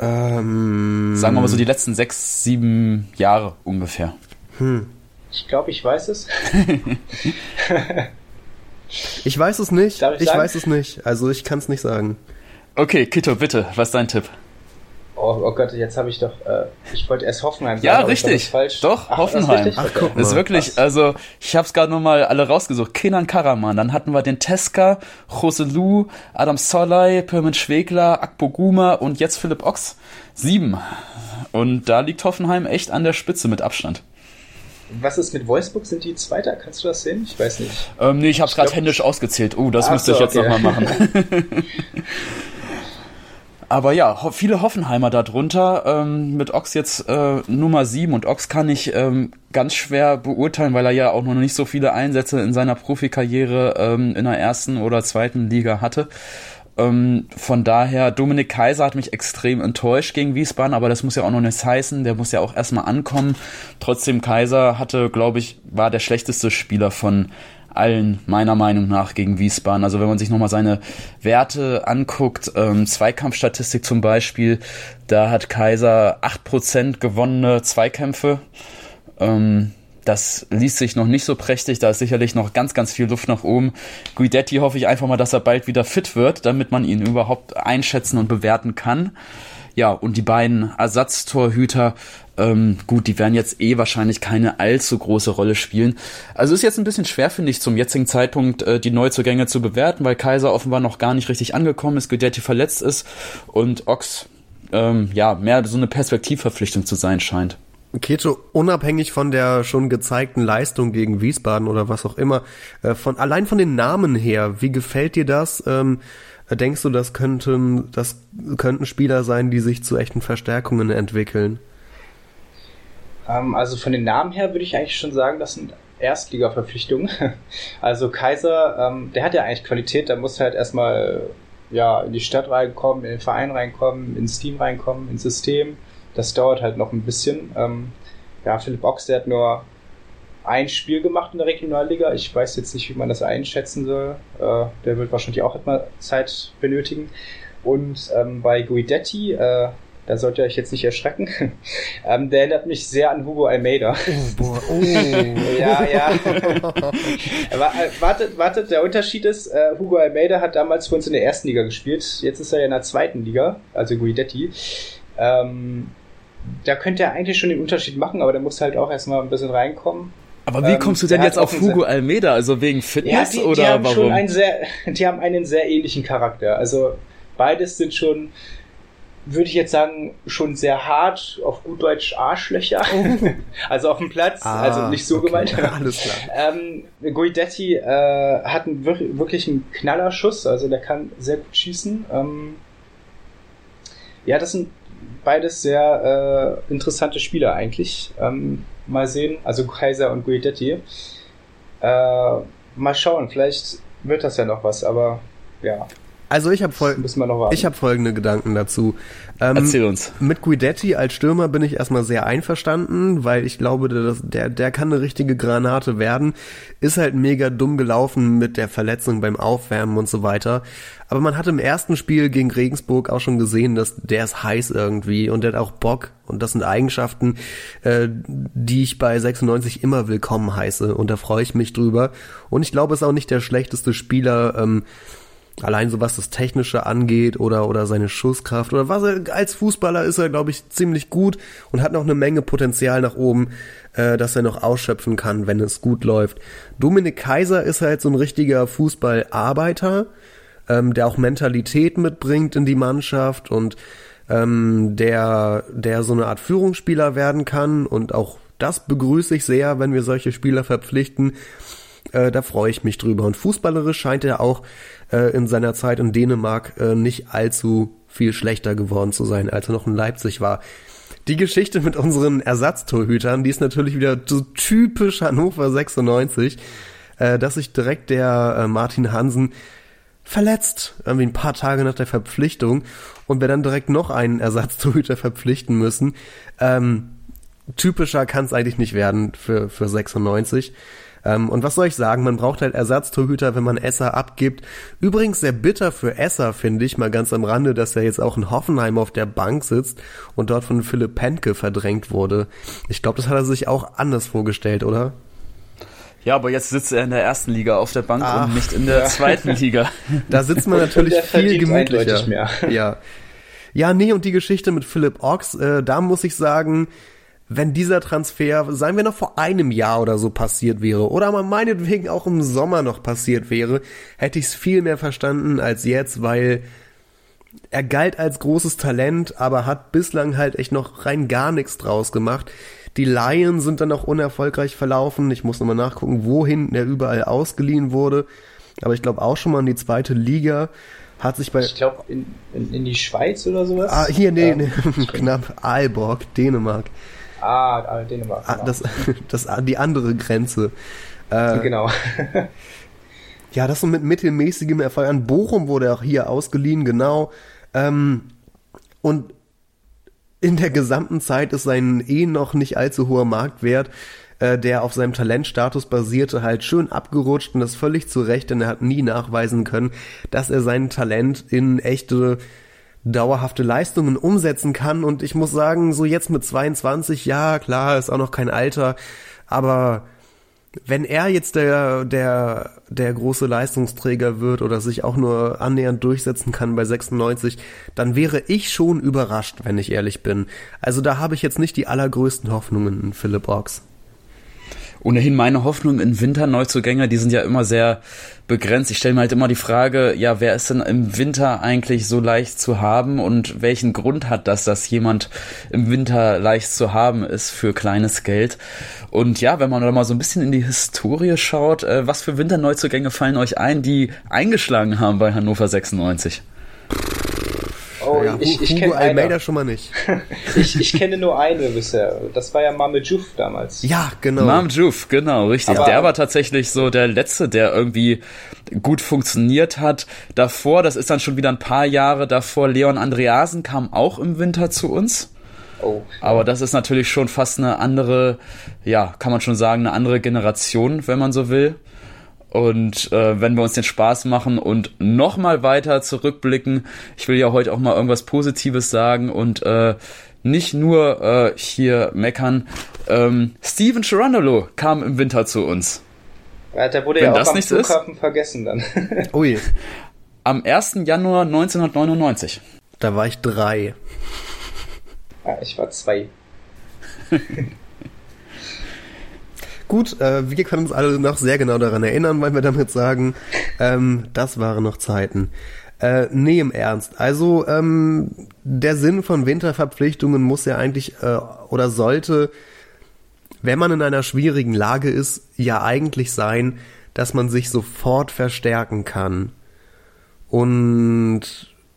Ähm, Sagen wir mal so die letzten sechs, sieben Jahre ungefähr. Hm. Ich glaube, ich weiß es. ich weiß es nicht. ich, ich weiß es nicht. Also ich kann es nicht sagen. Okay, Kito, bitte, was ist dein Tipp? Oh, oh Gott, jetzt habe ich doch, äh, ich wollte erst Hoffenheim sagen. Ja, richtig. Falsch. Doch, Ach, Hoffenheim. Das, Ach, guck mal. das ist wirklich, Was? also ich habe es gerade nochmal alle rausgesucht. Kenan Karaman, dann hatten wir den Teska, Joselu, Adam Solay, Permin Schwegler, Akpo Guma und jetzt Philipp Ochs. Sieben. Und da liegt Hoffenheim echt an der Spitze mit Abstand. Was ist mit Wolfsburg? Sind die Zweiter? Kannst du das sehen? Ich weiß nicht. Ähm, nee, ich habe es gerade händisch ausgezählt. Oh, das Ach müsste so, ich jetzt okay. nochmal machen. Aber ja, ho viele Hoffenheimer darunter. Ähm, mit Ox jetzt äh, Nummer 7 und Ox kann ich ähm, ganz schwer beurteilen, weil er ja auch noch nicht so viele Einsätze in seiner Profikarriere ähm, in der ersten oder zweiten Liga hatte. Ähm, von daher, Dominik Kaiser hat mich extrem enttäuscht gegen Wiesbaden, aber das muss ja auch noch nichts heißen. Der muss ja auch erstmal ankommen. Trotzdem, Kaiser hatte, glaube ich, war der schlechteste Spieler von allen meiner Meinung nach gegen Wiesbaden. Also wenn man sich nochmal seine Werte anguckt, ähm, Zweikampfstatistik zum Beispiel, da hat Kaiser 8% gewonnene Zweikämpfe. Ähm, das liest sich noch nicht so prächtig, da ist sicherlich noch ganz, ganz viel Luft nach oben. Guidetti hoffe ich einfach mal, dass er bald wieder fit wird, damit man ihn überhaupt einschätzen und bewerten kann. Ja, und die beiden Ersatztorhüter, ähm, gut, die werden jetzt eh wahrscheinlich keine allzu große Rolle spielen. Also ist jetzt ein bisschen schwer, finde ich, zum jetzigen Zeitpunkt äh, die Neuzugänge zu bewerten, weil Kaiser offenbar noch gar nicht richtig angekommen ist, Guidetti verletzt ist und Ox ähm, ja mehr so eine Perspektivverpflichtung zu sein scheint. Keto, unabhängig von der schon gezeigten Leistung gegen Wiesbaden oder was auch immer, äh, von allein von den Namen her, wie gefällt dir das? Ähm, denkst du, das könnten, das könnten Spieler sein, die sich zu echten Verstärkungen entwickeln? Ähm, also von den Namen her würde ich eigentlich schon sagen, das sind Erstliga-Verpflichtungen. Also Kaiser, ähm, der hat ja eigentlich Qualität, da muss halt erstmal ja, in die Stadt reinkommen, in den Verein reinkommen, ins Team reinkommen, ins System. Das dauert halt noch ein bisschen. Ähm, ja, Philipp Ochs, der hat nur ein Spiel gemacht in der Regionalliga. Ich weiß jetzt nicht, wie man das einschätzen soll. Äh, der wird wahrscheinlich auch etwas Zeit benötigen. Und ähm, bei Guidetti, äh, da sollt ihr euch jetzt nicht erschrecken. ähm, der erinnert mich sehr an Hugo Almeida. Oh, boah. Oh. ja, ja. Äh, wartet, wartet, der Unterschied ist, äh, Hugo Almeida hat damals für uns in der ersten Liga gespielt. Jetzt ist er ja in der zweiten Liga, also Guidetti. Ähm, da könnte er eigentlich schon den Unterschied machen, aber der muss halt auch erstmal ein bisschen reinkommen. Aber wie ähm, kommst du denn jetzt auf Hugo Almeida? Also wegen Fitness ja, die, oder die haben warum? Schon einen sehr, die haben einen sehr ähnlichen Charakter. Also beides sind schon würde ich jetzt sagen, schon sehr hart, auf gut Deutsch Arschlöcher. Oh. also auf dem Platz, ah, also nicht so okay. gemeint. Alles klar. Ähm, Guidetti äh, hat einen, wirklich einen Knallerschuss, also der kann sehr gut schießen. Ähm, ja, das sind beides sehr äh, interessante Spieler eigentlich. Ähm, mal sehen, also Kaiser und Guidetti. Äh, mal schauen, vielleicht wird das ja noch was, aber ja. Also ich habe fol ich hab folgende Gedanken dazu. Ähm, Erzähl uns. Mit Guidetti als Stürmer bin ich erstmal sehr einverstanden, weil ich glaube, der, der, der kann eine richtige Granate werden. Ist halt mega dumm gelaufen mit der Verletzung beim Aufwärmen und so weiter. Aber man hat im ersten Spiel gegen Regensburg auch schon gesehen, dass der ist heiß irgendwie und der hat auch Bock. Und das sind Eigenschaften, äh, die ich bei 96 immer willkommen heiße. Und da freue ich mich drüber. Und ich glaube, es ist auch nicht der schlechteste Spieler. Ähm, Allein so was das Technische angeht oder, oder seine Schusskraft oder was er, als Fußballer ist er, glaube ich, ziemlich gut und hat noch eine Menge Potenzial nach oben, äh, dass er noch ausschöpfen kann, wenn es gut läuft. Dominik Kaiser ist halt so ein richtiger Fußballarbeiter, ähm, der auch Mentalität mitbringt in die Mannschaft und ähm, der, der so eine Art Führungsspieler werden kann und auch das begrüße ich sehr, wenn wir solche Spieler verpflichten. Äh, da freue ich mich drüber. Und fußballerisch scheint er auch äh, in seiner Zeit in Dänemark äh, nicht allzu viel schlechter geworden zu sein, als er noch in Leipzig war. Die Geschichte mit unseren Ersatztorhütern, die ist natürlich wieder so typisch Hannover 96, äh, dass sich direkt der äh, Martin Hansen verletzt, irgendwie ein paar Tage nach der Verpflichtung und wir dann direkt noch einen Ersatztorhüter verpflichten müssen. Ähm, typischer kann es eigentlich nicht werden für, für 96. Ähm, und was soll ich sagen? Man braucht halt Ersatztorhüter, wenn man Esser abgibt. Übrigens sehr bitter für Esser, finde ich, mal ganz am Rande, dass er jetzt auch in Hoffenheim auf der Bank sitzt und dort von Philipp Penke verdrängt wurde. Ich glaube, das hat er sich auch anders vorgestellt, oder? Ja, aber jetzt sitzt er in der ersten Liga auf der Bank Ach, und nicht in der ja. zweiten Liga. Da sitzt man natürlich viel gemütlicher. Ja. Ja, nee, und die Geschichte mit Philipp Ochs, äh, da muss ich sagen, wenn dieser Transfer, seien wir noch vor einem Jahr oder so passiert wäre, oder mal meinetwegen auch im Sommer noch passiert wäre, hätte ich es viel mehr verstanden als jetzt, weil er galt als großes Talent, aber hat bislang halt echt noch rein gar nichts draus gemacht. Die Lions sind dann auch unerfolgreich verlaufen. Ich muss nochmal nachgucken, wohin er überall ausgeliehen wurde. Aber ich glaube auch schon mal in die zweite Liga. Hat sich bei. Ich glaube in, in, in, die Schweiz oder sowas. Ah, hier, nee, ja, nee knapp. Aalborg, Dänemark. Ah, Dänemark. Ah, genau. das, das, die andere Grenze. Äh, genau. ja, das so mit mittelmäßigem Erfolg. An Bochum wurde auch hier ausgeliehen, genau. Ähm, und in der gesamten Zeit ist sein eh noch nicht allzu hoher Marktwert, äh, der auf seinem Talentstatus basierte, halt schön abgerutscht und das völlig zu Recht, denn er hat nie nachweisen können, dass er sein Talent in echte dauerhafte Leistungen umsetzen kann. Und ich muss sagen, so jetzt mit 22, ja, klar, ist auch noch kein Alter, aber wenn er jetzt der, der, der große Leistungsträger wird oder sich auch nur annähernd durchsetzen kann bei 96, dann wäre ich schon überrascht, wenn ich ehrlich bin. Also da habe ich jetzt nicht die allergrößten Hoffnungen in Philipp Ochs ohnehin meine Hoffnung in Winterneuzugänge, die sind ja immer sehr begrenzt. Ich stelle mir halt immer die Frage, ja, wer ist denn im Winter eigentlich so leicht zu haben und welchen Grund hat das, dass jemand im Winter leicht zu haben ist für kleines Geld? Und ja, wenn man da mal so ein bisschen in die Historie schaut, äh, was für Winterneuzugänge fallen euch ein, die eingeschlagen haben bei Hannover 96? Oh, ja, ich, ich kenne Almeida schon mal nicht. ich, ich kenne nur eine bisher. Das war ja Mame Juf damals. Ja, genau. Mame Juf, genau, richtig. Aber, der war tatsächlich so der letzte, der irgendwie gut funktioniert hat. Davor, das ist dann schon wieder ein paar Jahre davor, Leon Andreasen kam auch im Winter zu uns. Oh. Aber das ist natürlich schon fast eine andere, ja, kann man schon sagen, eine andere Generation, wenn man so will. Und äh, wenn wir uns den Spaß machen und nochmal weiter zurückblicken, ich will ja heute auch mal irgendwas Positives sagen und äh, nicht nur äh, hier meckern. Ähm, Steven Gerandolo kam im Winter zu uns. Ja, der wurde wenn ja auch am Flughafen ist, vergessen dann. Ui. Am 1. Januar 1999. Da war ich drei. Ja, ich war zwei. Gut, äh, wir können uns alle noch sehr genau daran erinnern, weil wir damit sagen, ähm, das waren noch Zeiten. Äh, nee, im Ernst. Also ähm, der Sinn von Winterverpflichtungen muss ja eigentlich äh, oder sollte, wenn man in einer schwierigen Lage ist, ja eigentlich sein, dass man sich sofort verstärken kann. Und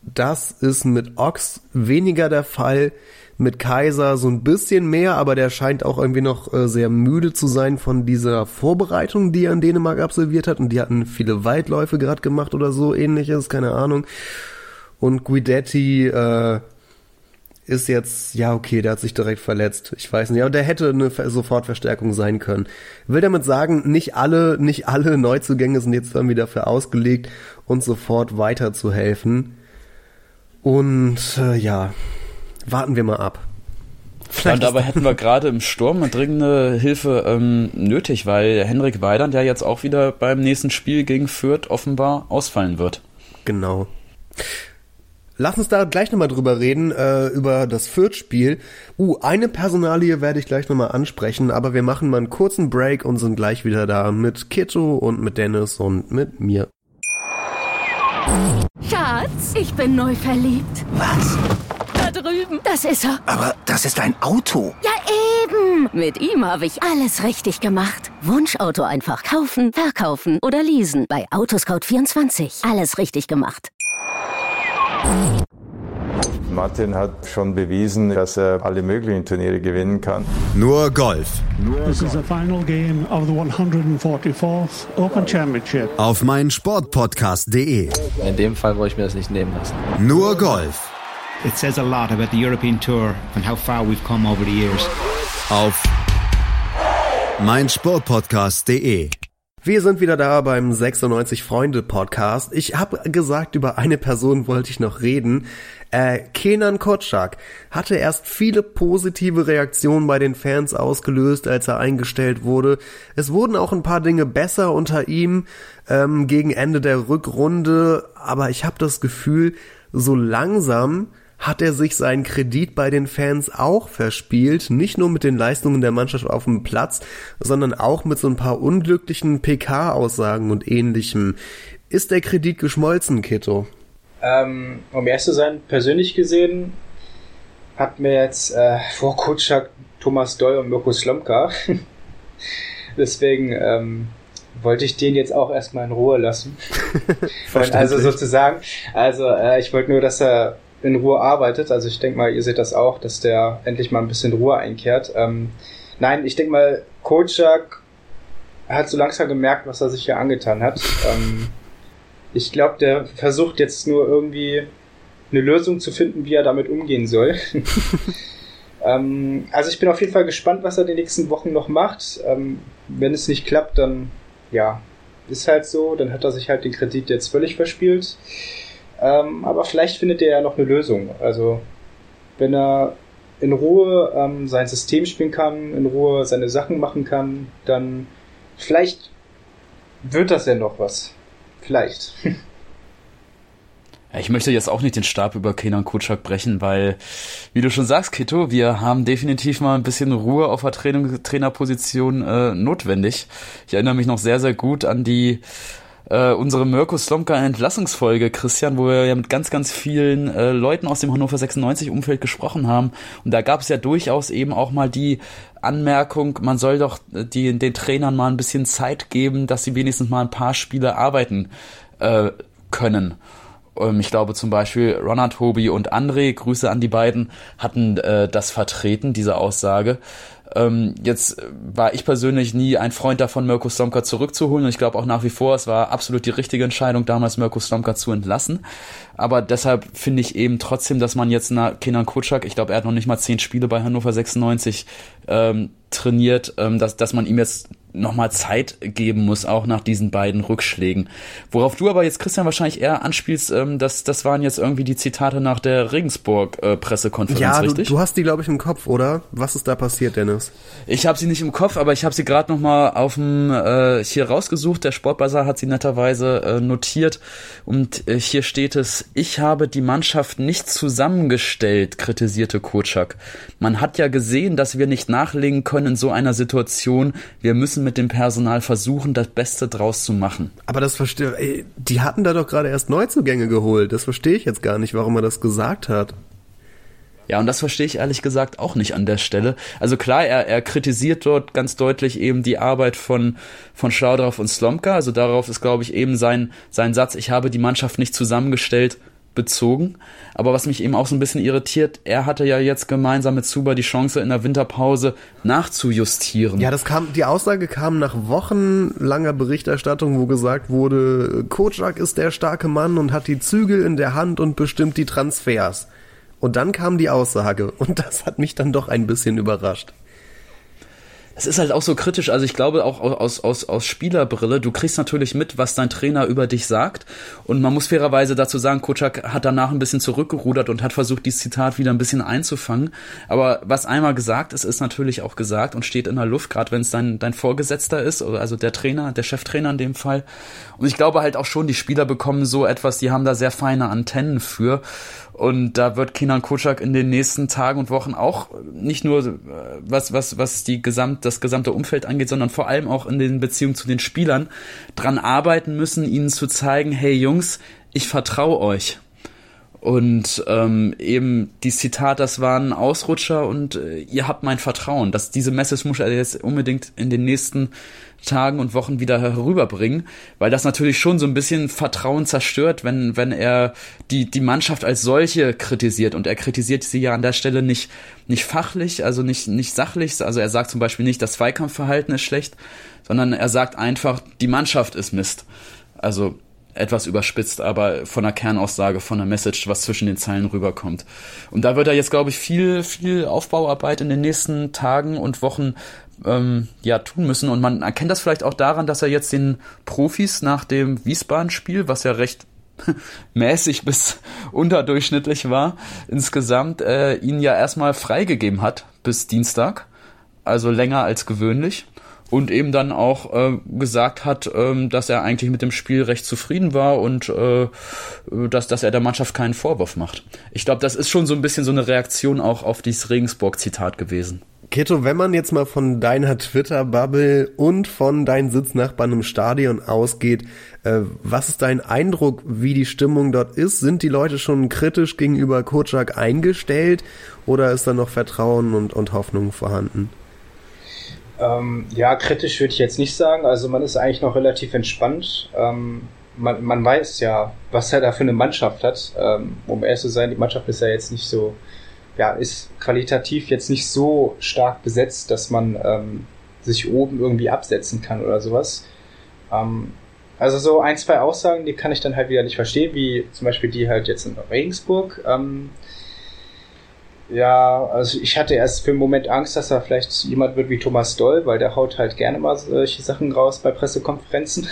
das ist mit Ox weniger der Fall, mit Kaiser so ein bisschen mehr, aber der scheint auch irgendwie noch äh, sehr müde zu sein von dieser Vorbereitung, die er in Dänemark absolviert hat. Und die hatten viele Weitläufe gerade gemacht oder so ähnliches, keine Ahnung. Und Guidetti äh, ist jetzt, ja okay, der hat sich direkt verletzt. Ich weiß nicht, aber der hätte eine Sofortverstärkung sein können. Will damit sagen, nicht alle, nicht alle Neuzugänge sind jetzt irgendwie dafür ausgelegt, uns sofort weiterzuhelfen. Und äh, ja, warten wir mal ab. Vielleicht und dabei hätten wir gerade im Sturm dringende Hilfe ähm, nötig, weil Henrik Weidand ja jetzt auch wieder beim nächsten Spiel gegen Fürth offenbar ausfallen wird. Genau. Lass uns da gleich nochmal drüber reden, äh, über das Fürth-Spiel. Uh, eine Personalie werde ich gleich nochmal ansprechen, aber wir machen mal einen kurzen Break und sind gleich wieder da mit Kitto und mit Dennis und mit mir. Schatz, ich bin neu verliebt. Was? Drüben. Das ist er. Aber das ist ein Auto. Ja, eben. Mit ihm habe ich alles richtig gemacht. Wunschauto einfach kaufen, verkaufen oder leasen. Bei Autoscout24. Alles richtig gemacht. Martin hat schon bewiesen, dass er alle möglichen Turniere gewinnen kann. Nur Golf. This is the final game of the 144th Open Championship. Auf meinsportpodcast.de. In dem Fall wollte ich mir das nicht nehmen lassen. Nur Golf. It says a lot about the European Tour and how far we've come over the years. Auf meinsportpodcast.de. Wir sind wieder da beim 96 Freunde Podcast. Ich habe gesagt, über eine Person wollte ich noch reden. Äh, Kenan Kotschak hatte erst viele positive Reaktionen bei den Fans ausgelöst, als er eingestellt wurde. Es wurden auch ein paar Dinge besser unter ihm ähm, gegen Ende der Rückrunde, aber ich habe das Gefühl, so langsam hat er sich seinen Kredit bei den Fans auch verspielt, nicht nur mit den Leistungen der Mannschaft auf dem Platz, sondern auch mit so ein paar unglücklichen PK-Aussagen und ähnlichem. Ist der Kredit geschmolzen, Kito? Ähm, um ehrlich zu sein, persönlich gesehen hat mir jetzt äh, vor Kutschak Thomas Doll und Mirko Slomka. Deswegen ähm, wollte ich den jetzt auch erstmal in Ruhe lassen. also sozusagen, also äh, ich wollte nur, dass er in Ruhe arbeitet. Also ich denke mal, ihr seht das auch, dass der endlich mal ein bisschen Ruhe einkehrt. Ähm, nein, ich denke mal, Kocak hat so langsam gemerkt, was er sich hier angetan hat. Ähm, ich glaube, der versucht jetzt nur irgendwie eine Lösung zu finden, wie er damit umgehen soll. ähm, also ich bin auf jeden Fall gespannt, was er die nächsten Wochen noch macht. Ähm, wenn es nicht klappt, dann ja, ist halt so. Dann hat er sich halt den Kredit jetzt völlig verspielt. Ähm, aber vielleicht findet er ja noch eine Lösung. Also, wenn er in Ruhe ähm, sein System spielen kann, in Ruhe seine Sachen machen kann, dann vielleicht wird das ja noch was. Vielleicht. Ich möchte jetzt auch nicht den Stab über Kenan Kutschak brechen, weil, wie du schon sagst, Kito, wir haben definitiv mal ein bisschen Ruhe auf der Trainer Trainerposition äh, notwendig. Ich erinnere mich noch sehr, sehr gut an die äh, unsere Mirko Slomka Entlassungsfolge, Christian, wo wir ja mit ganz, ganz vielen äh, Leuten aus dem Hannover 96 Umfeld gesprochen haben. Und da gab es ja durchaus eben auch mal die Anmerkung, man soll doch äh, die, den Trainern mal ein bisschen Zeit geben, dass sie wenigstens mal ein paar Spiele arbeiten äh, können. Ähm, ich glaube zum Beispiel Ronald Tobi und André, Grüße an die beiden, hatten äh, das vertreten, diese Aussage. Ähm, jetzt war ich persönlich nie ein Freund davon, Mirko Slomka zurückzuholen und ich glaube auch nach wie vor, es war absolut die richtige Entscheidung, damals Mirko Slomka zu entlassen. Aber deshalb finde ich eben trotzdem, dass man jetzt nach Kenan Kutschak, ich glaube, er hat noch nicht mal zehn Spiele bei Hannover 96 ähm, trainiert, ähm, dass, dass man ihm jetzt nochmal Zeit geben muss, auch nach diesen beiden Rückschlägen. Worauf du aber jetzt, Christian, wahrscheinlich eher anspielst, ähm, das, das waren jetzt irgendwie die Zitate nach der Regensburg-Pressekonferenz, äh, ja, richtig? Du, du hast die, glaube ich, im Kopf, oder? Was ist da passiert, Dennis? Ich habe sie nicht im Kopf, aber ich habe sie gerade nochmal auf dem äh, hier rausgesucht. Der Sportbazar hat sie netterweise äh, notiert und äh, hier steht es, ich habe die Mannschaft nicht zusammengestellt, kritisierte Kotschak. Man hat ja gesehen, dass wir nicht nachlegen können in so einer Situation. Wir müssen mit dem Personal versuchen, das Beste draus zu machen. Aber das verstehe, die hatten da doch gerade erst Neuzugänge geholt. Das verstehe ich jetzt gar nicht, warum er das gesagt hat. Ja, und das verstehe ich ehrlich gesagt auch nicht an der Stelle. Also klar, er, er kritisiert dort ganz deutlich eben die Arbeit von, von Schlaudraff und Slomka. Also darauf ist, glaube ich, eben sein, sein Satz, ich habe die Mannschaft nicht zusammengestellt, bezogen. Aber was mich eben auch so ein bisschen irritiert, er hatte ja jetzt gemeinsam mit Zuba die Chance in der Winterpause nachzujustieren. Ja, das kam, die Aussage kam nach wochenlanger Berichterstattung, wo gesagt wurde, Kocak ist der starke Mann und hat die Zügel in der Hand und bestimmt die Transfers. Und dann kam die Aussage und das hat mich dann doch ein bisschen überrascht. Es ist halt auch so kritisch, also ich glaube auch aus, aus, aus Spielerbrille, du kriegst natürlich mit, was dein Trainer über dich sagt. Und man muss fairerweise dazu sagen, Kutschak hat danach ein bisschen zurückgerudert und hat versucht, dieses Zitat wieder ein bisschen einzufangen, aber was einmal gesagt ist, ist natürlich auch gesagt und steht in der Luft, gerade wenn es dein, dein Vorgesetzter ist, also der Trainer, der Cheftrainer in dem Fall. Und ich glaube halt auch schon, die Spieler bekommen so etwas, die haben da sehr feine Antennen für. Und da wird Kinan Kocak in den nächsten Tagen und Wochen auch nicht nur äh, was, was, was die gesamt, das gesamte Umfeld angeht, sondern vor allem auch in den Beziehungen zu den Spielern dran arbeiten müssen, ihnen zu zeigen, hey Jungs, ich vertraue euch. Und ähm, eben die Zitat, das waren Ausrutscher und äh, ihr habt mein Vertrauen. Dass diese Message muss er jetzt unbedingt in den nächsten Tagen und Wochen wieder herüberbringen, weil das natürlich schon so ein bisschen Vertrauen zerstört, wenn, wenn er die, die Mannschaft als solche kritisiert. Und er kritisiert sie ja an der Stelle nicht, nicht fachlich, also nicht, nicht sachlich. Also er sagt zum Beispiel nicht, das Zweikampfverhalten ist schlecht, sondern er sagt einfach, die Mannschaft ist Mist. Also etwas überspitzt, aber von der Kernaussage, von der Message, was zwischen den Zeilen rüberkommt. Und da wird er jetzt, glaube ich, viel, viel Aufbauarbeit in den nächsten Tagen und Wochen ähm, ja tun müssen. Und man erkennt das vielleicht auch daran, dass er jetzt den Profis nach dem Wiesbaden-Spiel, was ja recht mäßig bis unterdurchschnittlich war, insgesamt äh, ihn ja erstmal freigegeben hat bis Dienstag, also länger als gewöhnlich und eben dann auch äh, gesagt hat, ähm, dass er eigentlich mit dem Spiel recht zufrieden war und äh, dass, dass er der Mannschaft keinen Vorwurf macht. Ich glaube, das ist schon so ein bisschen so eine Reaktion auch auf dieses Regensburg-Zitat gewesen. Keto, wenn man jetzt mal von deiner Twitter-Bubble und von deinen Sitznachbarn im Stadion ausgeht, äh, was ist dein Eindruck, wie die Stimmung dort ist? Sind die Leute schon kritisch gegenüber Kocak eingestellt oder ist da noch Vertrauen und, und Hoffnung vorhanden? Ähm, ja, kritisch würde ich jetzt nicht sagen. Also man ist eigentlich noch relativ entspannt. Ähm, man, man weiß ja, was er da für eine Mannschaft hat. Ähm, um ehrlich zu sein, die Mannschaft ist ja jetzt nicht so ja, ist qualitativ jetzt nicht so stark besetzt, dass man ähm, sich oben irgendwie absetzen kann oder sowas. Ähm, also so ein, zwei Aussagen, die kann ich dann halt wieder nicht verstehen, wie zum Beispiel die halt jetzt in Regensburg. Ähm, ja, also ich hatte erst für einen Moment Angst, dass er vielleicht jemand wird wie Thomas Doll, weil der haut halt gerne mal solche Sachen raus bei Pressekonferenzen.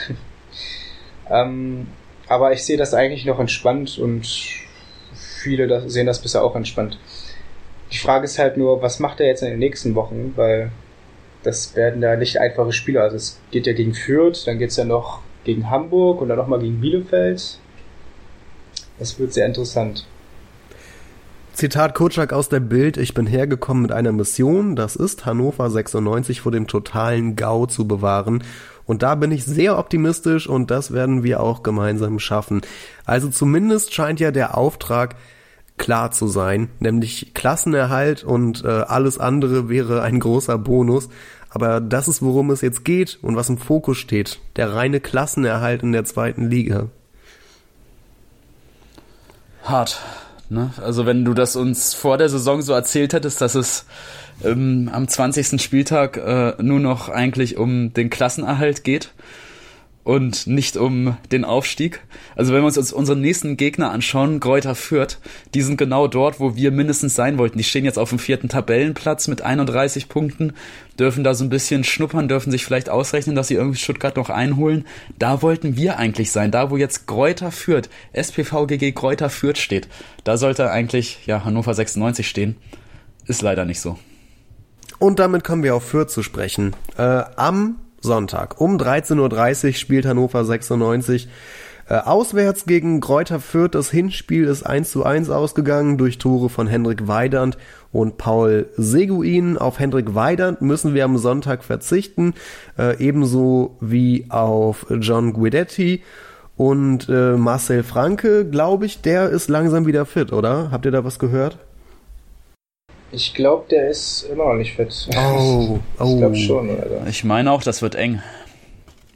ähm, aber ich sehe das eigentlich noch entspannt und viele sehen das bisher auch entspannt. Die Frage ist halt nur, was macht er jetzt in den nächsten Wochen? Weil das werden da nicht einfache Spiele. Also es geht ja gegen Fürth, dann geht es ja noch gegen Hamburg und dann nochmal gegen Bielefeld. Das wird sehr interessant. Zitat Kutschak aus der Bild, ich bin hergekommen mit einer Mission, das ist Hannover 96 vor dem totalen GAU zu bewahren. Und da bin ich sehr optimistisch und das werden wir auch gemeinsam schaffen. Also zumindest scheint ja der Auftrag klar zu sein, nämlich Klassenerhalt und äh, alles andere wäre ein großer Bonus. Aber das ist, worum es jetzt geht und was im Fokus steht. Der reine Klassenerhalt in der zweiten Liga. Hart. Ne? Also wenn du das uns vor der Saison so erzählt hättest, dass es ähm, am 20. Spieltag äh, nur noch eigentlich um den Klassenerhalt geht, und nicht um den Aufstieg. Also wenn wir uns unseren nächsten Gegner anschauen, Gräuter Fürth, die sind genau dort, wo wir mindestens sein wollten. Die stehen jetzt auf dem vierten Tabellenplatz mit 31 Punkten, dürfen da so ein bisschen schnuppern, dürfen sich vielleicht ausrechnen, dass sie irgendwie Stuttgart noch einholen. Da wollten wir eigentlich sein, da wo jetzt Gräuter Fürth, SPV GG Gräuter Fürth steht. Da sollte eigentlich ja Hannover 96 stehen. Ist leider nicht so. Und damit kommen wir auf Fürth zu sprechen. Äh, am Sonntag. Um 13.30 Uhr spielt Hannover 96 Äh, auswärts gegen Kräuter Fürth, das Hinspiel ist 1 zu 1 ausgegangen durch Tore von Hendrik Weidand und Paul Seguin. Auf Hendrik Weidand müssen wir am Sonntag verzichten, äh, ebenso wie auf John Guidetti. Und äh, Marcel Franke, glaube ich, der ist langsam wieder fit, oder? Habt ihr da was gehört? Ich glaube, der ist immer noch nicht fit. Oh, oh. Ich glaube schon, oder? Ich meine auch, das wird eng.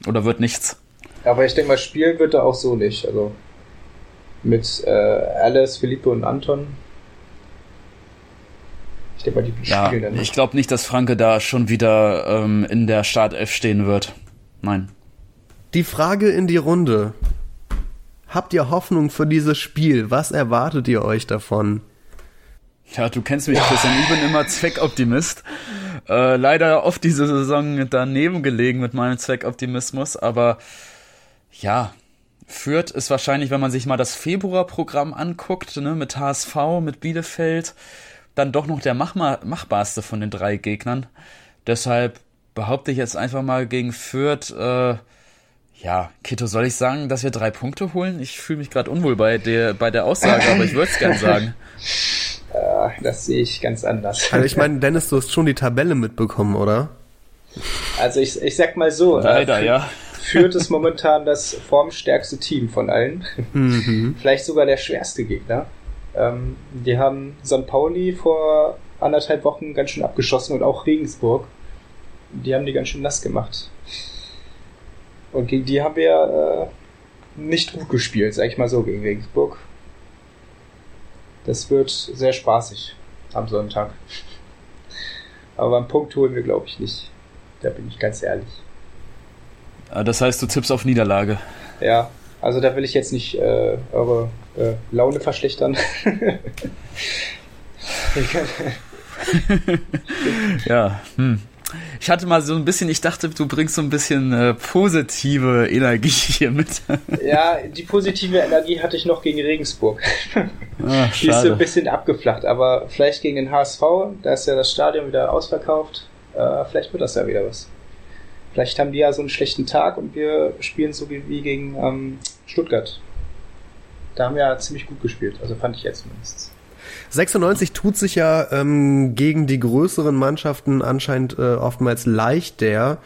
Oder wird nichts. Aber ich denke mal, spielen wird er auch so nicht. Also mit äh, Alice, Philippe und Anton. Ich denke mal, die ja, spielen dann nicht. Ich glaube nicht, dass Franke da schon wieder ähm, in der Startelf stehen wird. Nein. Die Frage in die Runde. Habt ihr Hoffnung für dieses Spiel? Was erwartet ihr euch davon? Ja, du kennst mich, Christian. Ich bin immer Zweckoptimist. Äh, leider oft diese Saison daneben gelegen mit meinem Zweckoptimismus, aber ja, Fürth ist wahrscheinlich, wenn man sich mal das Februarprogramm anguckt, ne, mit HSV, mit Bielefeld, dann doch noch der machbar, machbarste von den drei Gegnern. Deshalb behaupte ich jetzt einfach mal gegen Fürth, äh, ja, Kito, soll ich sagen, dass wir drei Punkte holen? Ich fühle mich gerade unwohl bei der, bei der Aussage, aber ich würde es gern sagen. Äh, das sehe ich ganz anders. Also ich meine, Dennis, du hast schon die Tabelle mitbekommen, oder? Also ich, ich sag mal so. Leider, äh, ja führt es momentan das formstärkste Team von allen. Mhm. Vielleicht sogar der schwerste Gegner. Ähm, die haben St. Pauli vor anderthalb Wochen ganz schön abgeschossen und auch Regensburg. Die haben die ganz schön nass gemacht. Und gegen die haben wir äh, nicht gut gespielt, sag ich mal so, gegen Regensburg. Das wird sehr spaßig am Sonntag. Aber beim Punkt holen wir, glaube ich, nicht. Da bin ich ganz ehrlich. Ah, das heißt, du tippst auf Niederlage. Ja, also da will ich jetzt nicht äh, eure äh, Laune verschlechtern. ja, hm. Ich hatte mal so ein bisschen, ich dachte, du bringst so ein bisschen äh, positive Energie hier mit. ja, die positive Energie hatte ich noch gegen Regensburg. Ach, die ist so ein bisschen abgeflacht, aber vielleicht gegen den HSV, da ist ja das Stadion wieder ausverkauft. Äh, vielleicht wird das ja wieder was. Vielleicht haben die ja so einen schlechten Tag und wir spielen so wie, gegen ähm, Stuttgart. Da haben wir ja ziemlich gut gespielt, also fand ich jetzt zumindest. 96 tut sich ja ähm, gegen die größeren Mannschaften anscheinend äh, oftmals leichter.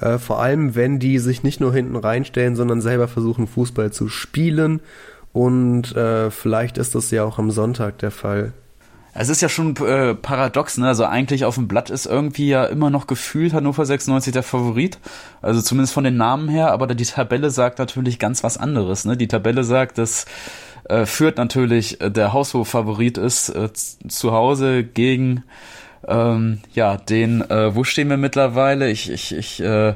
Äh, vor allem, wenn die sich nicht nur hinten reinstellen, sondern selber versuchen, Fußball zu spielen. Und äh, vielleicht ist das ja auch am Sonntag der Fall. Es ist ja schon äh, paradox, ne? Also eigentlich auf dem Blatt ist irgendwie ja immer noch gefühlt Hannover 96 der Favorit. Also zumindest von den Namen her, aber die Tabelle sagt natürlich ganz was anderes, ne? Die Tabelle sagt, dass äh, Fürth natürlich äh, der Haushof-Favorit ist, äh, zu Hause gegen ähm, ja, den, äh, wo stehen wir mittlerweile? Ich, ich, ich äh,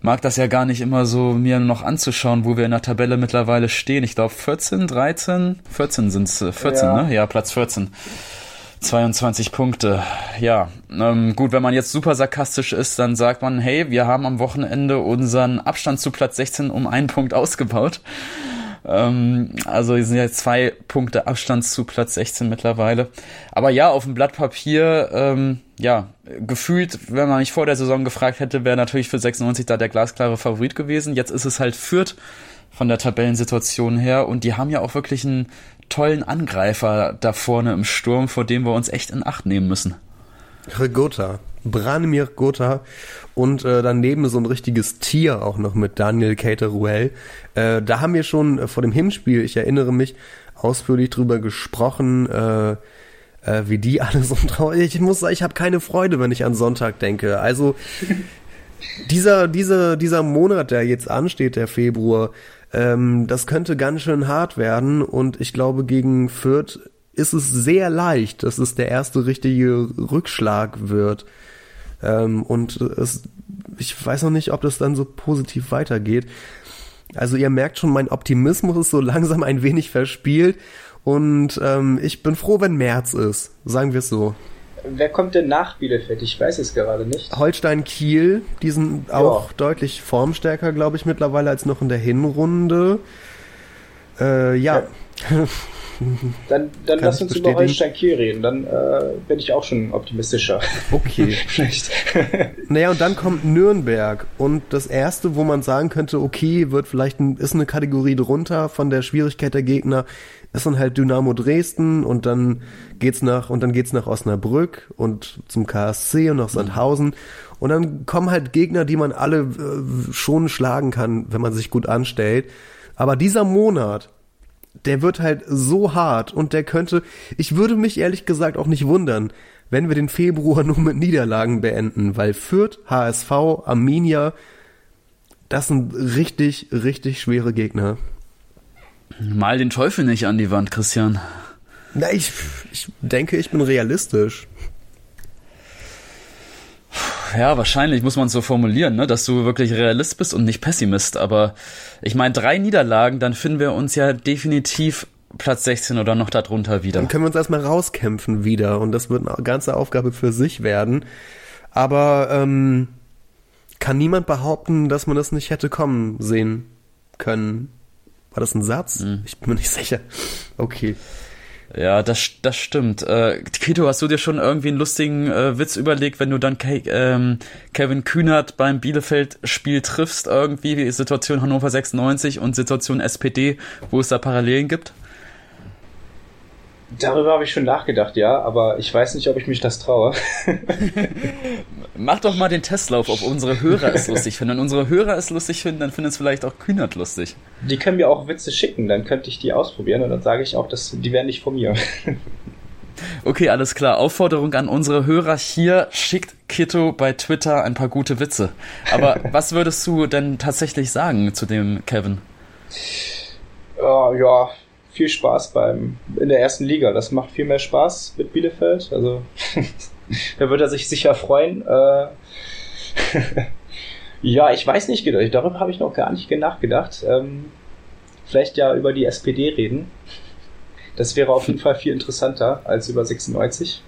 mag das ja gar nicht immer so mir noch anzuschauen, wo wir in der Tabelle mittlerweile stehen. Ich glaube 14, 13, 14 sind's, äh, 14, ja. ne? Ja, Platz 14. 22 Punkte. Ja, ähm, gut, wenn man jetzt super sarkastisch ist, dann sagt man, hey, wir haben am Wochenende unseren Abstand zu Platz 16 um einen Punkt ausgebaut. Ähm, also sind jetzt zwei Punkte Abstand zu Platz 16 mittlerweile. Aber ja, auf dem Blatt Papier, ähm, ja, gefühlt, wenn man mich vor der Saison gefragt hätte, wäre natürlich für 96 da der glasklare Favorit gewesen. Jetzt ist es halt Fürth von der Tabellensituation her und die haben ja auch wirklich einen tollen Angreifer da vorne im Sturm, vor dem wir uns echt in Acht nehmen müssen. Gotha, Branimir Gotha und äh, daneben so ein richtiges Tier auch noch mit Daniel Cateruel. Äh, da haben wir schon äh, vor dem Hinspiel, ich erinnere mich, ausführlich drüber gesprochen, äh, äh, wie die alle so traurig. Ich muss sagen, ich habe keine Freude, wenn ich an Sonntag denke. Also dieser, dieser, dieser Monat, der jetzt ansteht, der Februar, ähm, das könnte ganz schön hart werden und ich glaube, gegen Fürth ist es sehr leicht, dass es der erste richtige Rückschlag wird. Ähm, und es, ich weiß noch nicht, ob das dann so positiv weitergeht. Also ihr merkt schon, mein Optimismus ist so langsam ein wenig verspielt und ähm, ich bin froh, wenn März ist, sagen wir es so. Wer kommt denn nach Bielefeld? Ich weiß es gerade nicht. Holstein Kiel, die sind auch ja. deutlich formstärker, glaube ich, mittlerweile als noch in der Hinrunde. Äh, ja. ja. Dann, dann lass uns über Holstein Kiel reden, dann äh, bin ich auch schon optimistischer. Okay. Vielleicht. naja, und dann kommt Nürnberg und das erste, wo man sagen könnte, okay, wird vielleicht ein, ist eine Kategorie drunter von der Schwierigkeit der Gegner, ist dann halt Dynamo Dresden und dann geht's nach und dann geht's nach Osnabrück und zum KSC und nach Sandhausen und dann kommen halt Gegner, die man alle äh, schon schlagen kann, wenn man sich gut anstellt. Aber dieser Monat, der wird halt so hart und der könnte, ich würde mich ehrlich gesagt auch nicht wundern, wenn wir den Februar nur mit Niederlagen beenden, weil Fürth, HSV, Arminia, das sind richtig, richtig schwere Gegner. Mal den Teufel nicht an die Wand, Christian. Na, ich, ich denke, ich bin realistisch. Ja, wahrscheinlich muss man es so formulieren, ne, dass du wirklich Realist bist und nicht Pessimist. Aber ich meine, drei Niederlagen, dann finden wir uns ja definitiv Platz 16 oder noch darunter wieder. Dann können wir uns erstmal rauskämpfen wieder und das wird eine ganze Aufgabe für sich werden. Aber ähm, kann niemand behaupten, dass man das nicht hätte kommen sehen können. War das ein Satz? Mhm. Ich bin mir nicht sicher. Okay. Ja, das, das stimmt. Äh, Kito, hast du dir schon irgendwie einen lustigen äh, Witz überlegt, wenn du dann Ke ähm, Kevin Kühnert beim Bielefeld-Spiel triffst, irgendwie Situation Hannover 96 und Situation SPD, wo es da Parallelen gibt? Darüber habe ich schon nachgedacht, ja, aber ich weiß nicht, ob ich mich das traue. Mach doch mal den Testlauf, ob unsere Hörer es lustig finden. Wenn unsere Hörer es lustig finden, dann finden es vielleicht auch Kühnert lustig. Die können mir auch Witze schicken, dann könnte ich die ausprobieren und dann sage ich auch, dass die werden nicht von mir. Okay, alles klar. Aufforderung an unsere Hörer hier, schickt Kito bei Twitter ein paar gute Witze. Aber was würdest du denn tatsächlich sagen zu dem Kevin? Uh, ja, viel Spaß beim in der ersten Liga. Das macht viel mehr Spaß mit Bielefeld. Also da wird er sich sicher freuen. Äh, ja, ich weiß nicht, darüber habe ich noch gar nicht nachgedacht. Ähm, vielleicht ja über die SPD reden. Das wäre auf jeden Fall viel interessanter als über 96.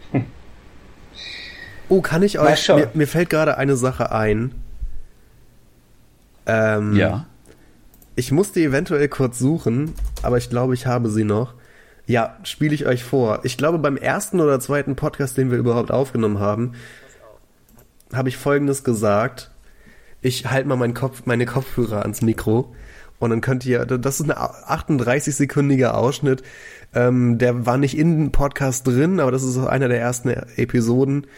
oh, kann ich euch. Mir, mir, fällt gerade eine Sache ein. Ähm, ja. Ich musste eventuell kurz suchen, aber ich glaube, ich habe sie noch. Ja, spiele ich euch vor. Ich glaube, beim ersten oder zweiten Podcast, den wir überhaupt aufgenommen haben, habe ich Folgendes gesagt. Ich halte mal meinen Kopf, meine Kopfhörer ans Mikro und dann könnt ihr, das ist ein 38-sekündiger Ausschnitt. Ähm, der war nicht in den Podcast drin, aber das ist auch einer der ersten Episoden,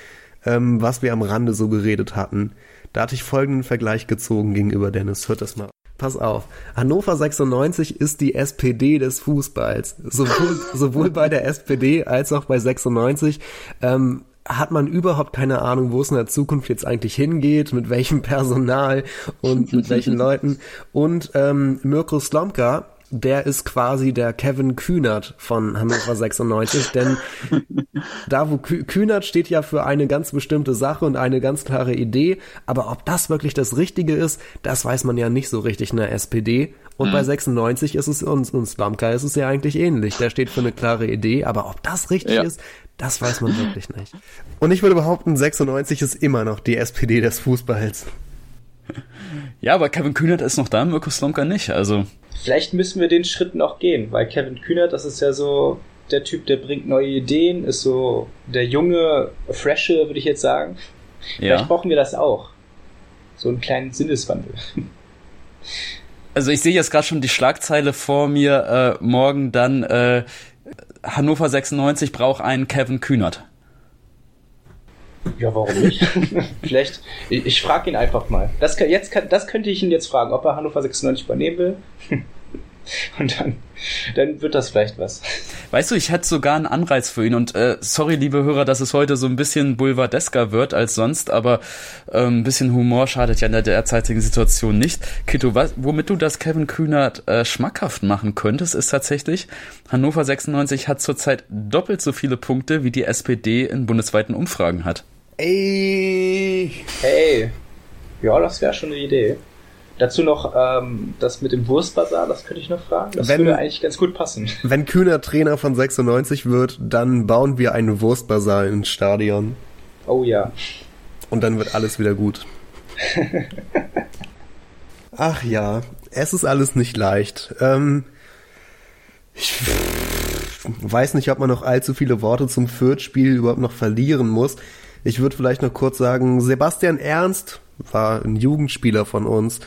ähm, was wir am Rande so geredet hatten. Da hatte ich folgenden Vergleich gezogen gegenüber Dennis. Hört das mal pass auf. Hannover 96 ist die SPD des Fußballs. Sowohl, sowohl bei der SPD als auch bei 96. Ähm, hat man überhaupt keine Ahnung, wo es in der Zukunft jetzt eigentlich hingeht, mit welchem Personal und mit welchen Leuten. Und ähm, Mirko Slomka der ist quasi der Kevin Kühnert von Hannover 96, denn da wo Kühnert steht ja für eine ganz bestimmte Sache und eine ganz klare Idee, aber ob das wirklich das Richtige ist, das weiß man ja nicht so richtig in der SPD. Und mhm. bei 96 ist es uns, und Slamka ist es ja eigentlich ähnlich. Der steht für eine klare Idee, aber ob das richtig ja. ist, das weiß man wirklich nicht. Und ich würde behaupten, 96 ist immer noch die SPD des Fußballs. Ja, aber Kevin Kühnert ist noch da, Mirko Slomka nicht, also. Vielleicht müssen wir den Schritt noch gehen, weil Kevin Kühnert, das ist ja so der Typ, der bringt neue Ideen, ist so der junge, freshe, würde ich jetzt sagen. Ja. Vielleicht brauchen wir das auch. So einen kleinen Sinneswandel. Also ich sehe jetzt gerade schon die Schlagzeile vor mir, äh, morgen dann äh, Hannover 96 braucht einen Kevin Kühnert. Ja, warum nicht? Vielleicht, ich, ich frage ihn einfach mal. Das, jetzt, das könnte ich ihn jetzt fragen, ob er Hannover 96 übernehmen will. Und dann, dann wird das vielleicht was. Weißt du, ich hätte sogar einen Anreiz für ihn und äh, sorry, liebe Hörer, dass es heute so ein bisschen boulevardesker wird als sonst, aber äh, ein bisschen Humor schadet ja in der derzeitigen Situation nicht. Kito, was, womit du das Kevin Kühnert äh, schmackhaft machen könntest, ist tatsächlich, Hannover 96 hat zurzeit doppelt so viele Punkte, wie die SPD in bundesweiten Umfragen hat. Ey. Hey. Ja, das wäre schon eine Idee. Dazu noch ähm, das mit dem Wurstbazar, das könnte ich noch fragen. Das wenn, würde eigentlich ganz gut passen. Wenn Kühner Trainer von 96 wird, dann bauen wir einen Wurstbazar ins Stadion. Oh ja. Und dann wird alles wieder gut. Ach ja, es ist alles nicht leicht. Ähm, ich, weiß nicht, ob man noch allzu viele Worte zum Fürth-Spiel überhaupt noch verlieren muss. Ich würde vielleicht noch kurz sagen, Sebastian Ernst war ein Jugendspieler von uns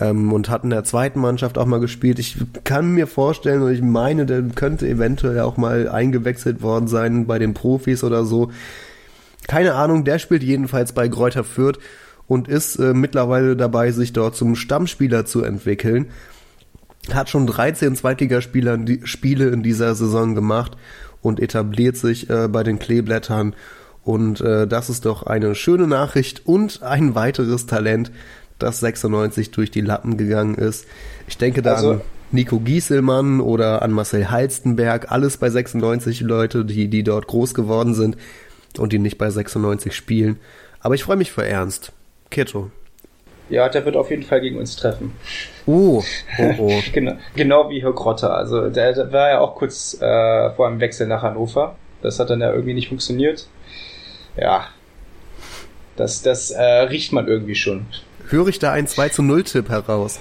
ähm, und hat in der zweiten Mannschaft auch mal gespielt. Ich kann mir vorstellen, und ich meine, der könnte eventuell auch mal eingewechselt worden sein bei den Profis oder so. Keine Ahnung, der spielt jedenfalls bei Kräuter Fürth und ist äh, mittlerweile dabei, sich dort zum Stammspieler zu entwickeln. Hat schon 13 Zweitligaspieler die, Spiele in dieser Saison gemacht und etabliert sich äh, bei den Kleeblättern. Und äh, das ist doch eine schöne Nachricht und ein weiteres Talent, das 96 durch die Lappen gegangen ist. Ich denke da also, an Nico Gieselmann oder an Marcel Halstenberg, alles bei 96 Leute, die, die dort groß geworden sind und die nicht bei 96 spielen. Aber ich freue mich für Ernst. Keto. Ja, der wird auf jeden Fall gegen uns treffen. Oh, oh, oh. genau, genau wie Herr Grotter. Also der, der war ja auch kurz äh, vor einem Wechsel nach Hannover. Das hat dann ja irgendwie nicht funktioniert. Ja, das, das äh, riecht man irgendwie schon. Höre ich da einen 2 zu 0 Tipp heraus?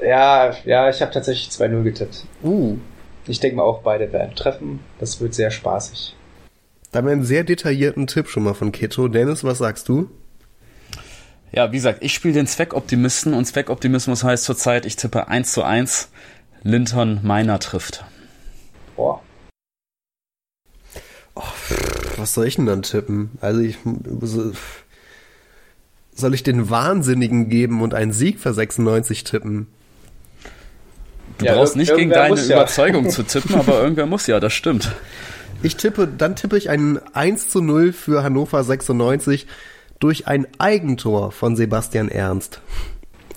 Ja, ja, ich habe tatsächlich 2-0 getippt. Uh. Ich denke mal auch beide werden treffen. Das wird sehr spaßig. Da haben wir einen sehr detaillierten Tipp schon mal von Keto. Dennis, was sagst du? Ja, wie gesagt, ich spiele den Zweckoptimisten und Zweckoptimismus heißt zurzeit, ich tippe 1 zu 1. Linton Meiner trifft. Boah. Oh, was soll ich denn dann tippen? Also ich soll ich den Wahnsinnigen geben und einen Sieg für 96 tippen? Du ja, brauchst nicht gegen deine Überzeugung ja. zu tippen, aber irgendwer muss ja, das stimmt. Ich tippe, dann tippe ich ein 1 zu 0 für Hannover 96 durch ein Eigentor von Sebastian Ernst.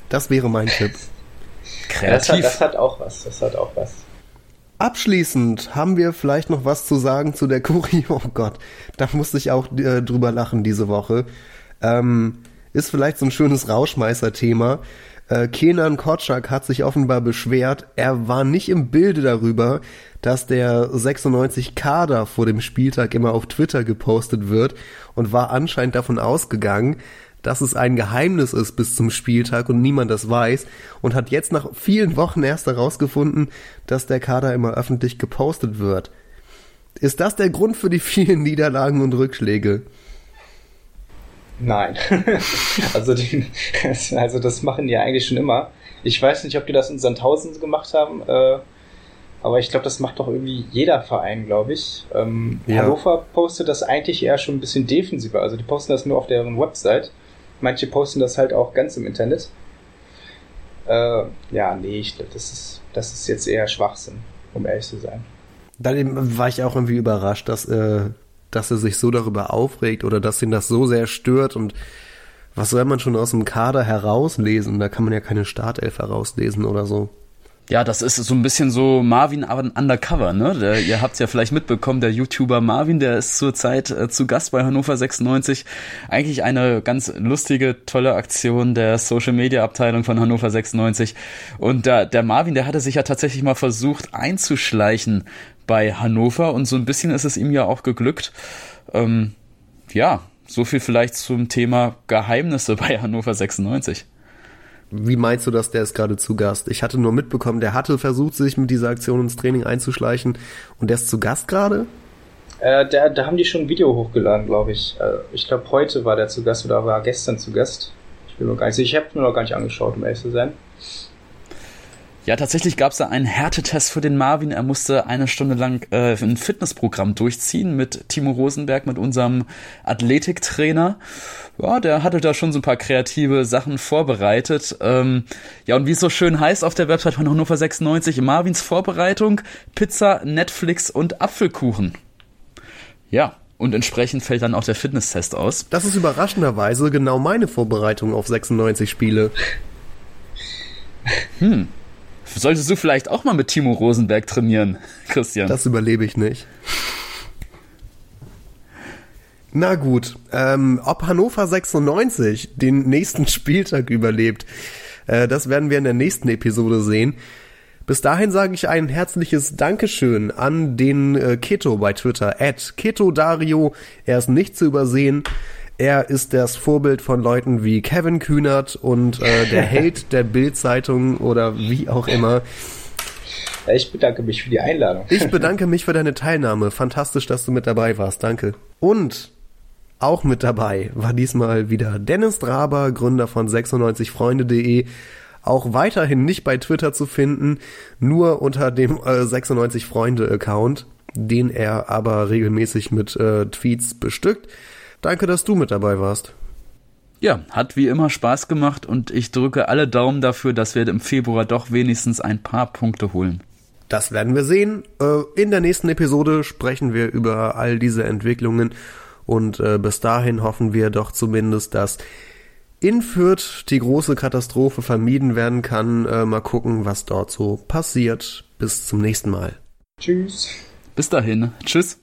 Das wäre mein Tipp. Kreativ. Das hat, das hat auch was, das hat auch was. Abschließend haben wir vielleicht noch was zu sagen zu der Kurie. Oh Gott, da musste ich auch äh, drüber lachen diese Woche. Ähm, ist vielleicht so ein schönes Rauschmeißer-Thema. Äh, Kenan Kotschak hat sich offenbar beschwert, er war nicht im Bilde darüber, dass der 96 Kader vor dem Spieltag immer auf Twitter gepostet wird und war anscheinend davon ausgegangen, dass es ein Geheimnis ist bis zum Spieltag und niemand das weiß und hat jetzt nach vielen Wochen erst herausgefunden, dass der Kader immer öffentlich gepostet wird. Ist das der Grund für die vielen Niederlagen und Rückschläge? Nein. also, die, also das machen die eigentlich schon immer. Ich weiß nicht, ob die das in Sandhausen gemacht haben, äh, aber ich glaube, das macht doch irgendwie jeder Verein, glaube ich. Ähm, ja. Hannover postet das eigentlich eher schon ein bisschen defensiver. Also die posten das nur auf deren Website. Manche posten das halt auch ganz im Internet. Äh, ja, nee, ich glaube, das ist, das ist jetzt eher Schwachsinn, um ehrlich zu sein. Dann war ich auch irgendwie überrascht, dass äh, dass er sich so darüber aufregt oder dass ihn das so sehr stört und was soll man schon aus dem Kader herauslesen? Da kann man ja keine Startelf herauslesen oder so. Ja, das ist so ein bisschen so Marvin Undercover, ne? Der, ihr habt ja vielleicht mitbekommen, der YouTuber Marvin, der ist zurzeit äh, zu Gast bei Hannover 96. Eigentlich eine ganz lustige, tolle Aktion der Social Media Abteilung von Hannover 96. Und der, der Marvin, der hatte sich ja tatsächlich mal versucht einzuschleichen bei Hannover und so ein bisschen ist es ihm ja auch geglückt. Ähm, ja, so viel vielleicht zum Thema Geheimnisse bei Hannover 96. Wie meinst du das, der ist gerade zu Gast? Ich hatte nur mitbekommen, der hatte versucht, sich mit dieser Aktion ins Training einzuschleichen und der ist zu Gast gerade? Äh, da, da haben die schon ein Video hochgeladen, glaube ich. Äh, ich glaube, heute war der zu Gast oder war gestern zu Gast. Ich bin nur gar nicht sicher. Ich habe mir noch gar nicht angeschaut, um ehrlich zu sein. Ja, tatsächlich gab es da einen Härtetest für den Marvin. Er musste eine Stunde lang äh, ein Fitnessprogramm durchziehen mit Timo Rosenberg, mit unserem Athletiktrainer. Ja, der hatte da schon so ein paar kreative Sachen vorbereitet. Ähm, ja, und wie es so schön heißt auf der Website von Hannover 96, Marvins Vorbereitung, Pizza, Netflix und Apfelkuchen. Ja, und entsprechend fällt dann auch der Fitnesstest aus. Das ist überraschenderweise genau meine Vorbereitung auf 96 Spiele. Hm. Solltest du vielleicht auch mal mit Timo Rosenberg trainieren, Christian? Das überlebe ich nicht. Na gut, ähm, ob Hannover 96 den nächsten Spieltag überlebt, äh, das werden wir in der nächsten Episode sehen. Bis dahin sage ich ein herzliches Dankeschön an den äh, Keto bei Twitter, at Keto Dario. Er ist nicht zu übersehen. Er ist das Vorbild von Leuten wie Kevin Kühnert und äh, der Held der Bild-Zeitung oder wie auch immer. Ich bedanke mich für die Einladung. Ich bedanke mich für deine Teilnahme. Fantastisch, dass du mit dabei warst. Danke. Und auch mit dabei war diesmal wieder Dennis Draber, Gründer von 96freunde.de. Auch weiterhin nicht bei Twitter zu finden, nur unter dem äh, 96 Freunde Account, den er aber regelmäßig mit äh, Tweets bestückt. Danke, dass du mit dabei warst. Ja, hat wie immer Spaß gemacht und ich drücke alle Daumen dafür, dass wir im Februar doch wenigstens ein paar Punkte holen. Das werden wir sehen. Äh, in der nächsten Episode sprechen wir über all diese Entwicklungen und äh, bis dahin hoffen wir doch zumindest, dass in Fürth die große Katastrophe vermieden werden kann. Äh, mal gucken, was dort so passiert. Bis zum nächsten Mal. Tschüss. Bis dahin. Tschüss.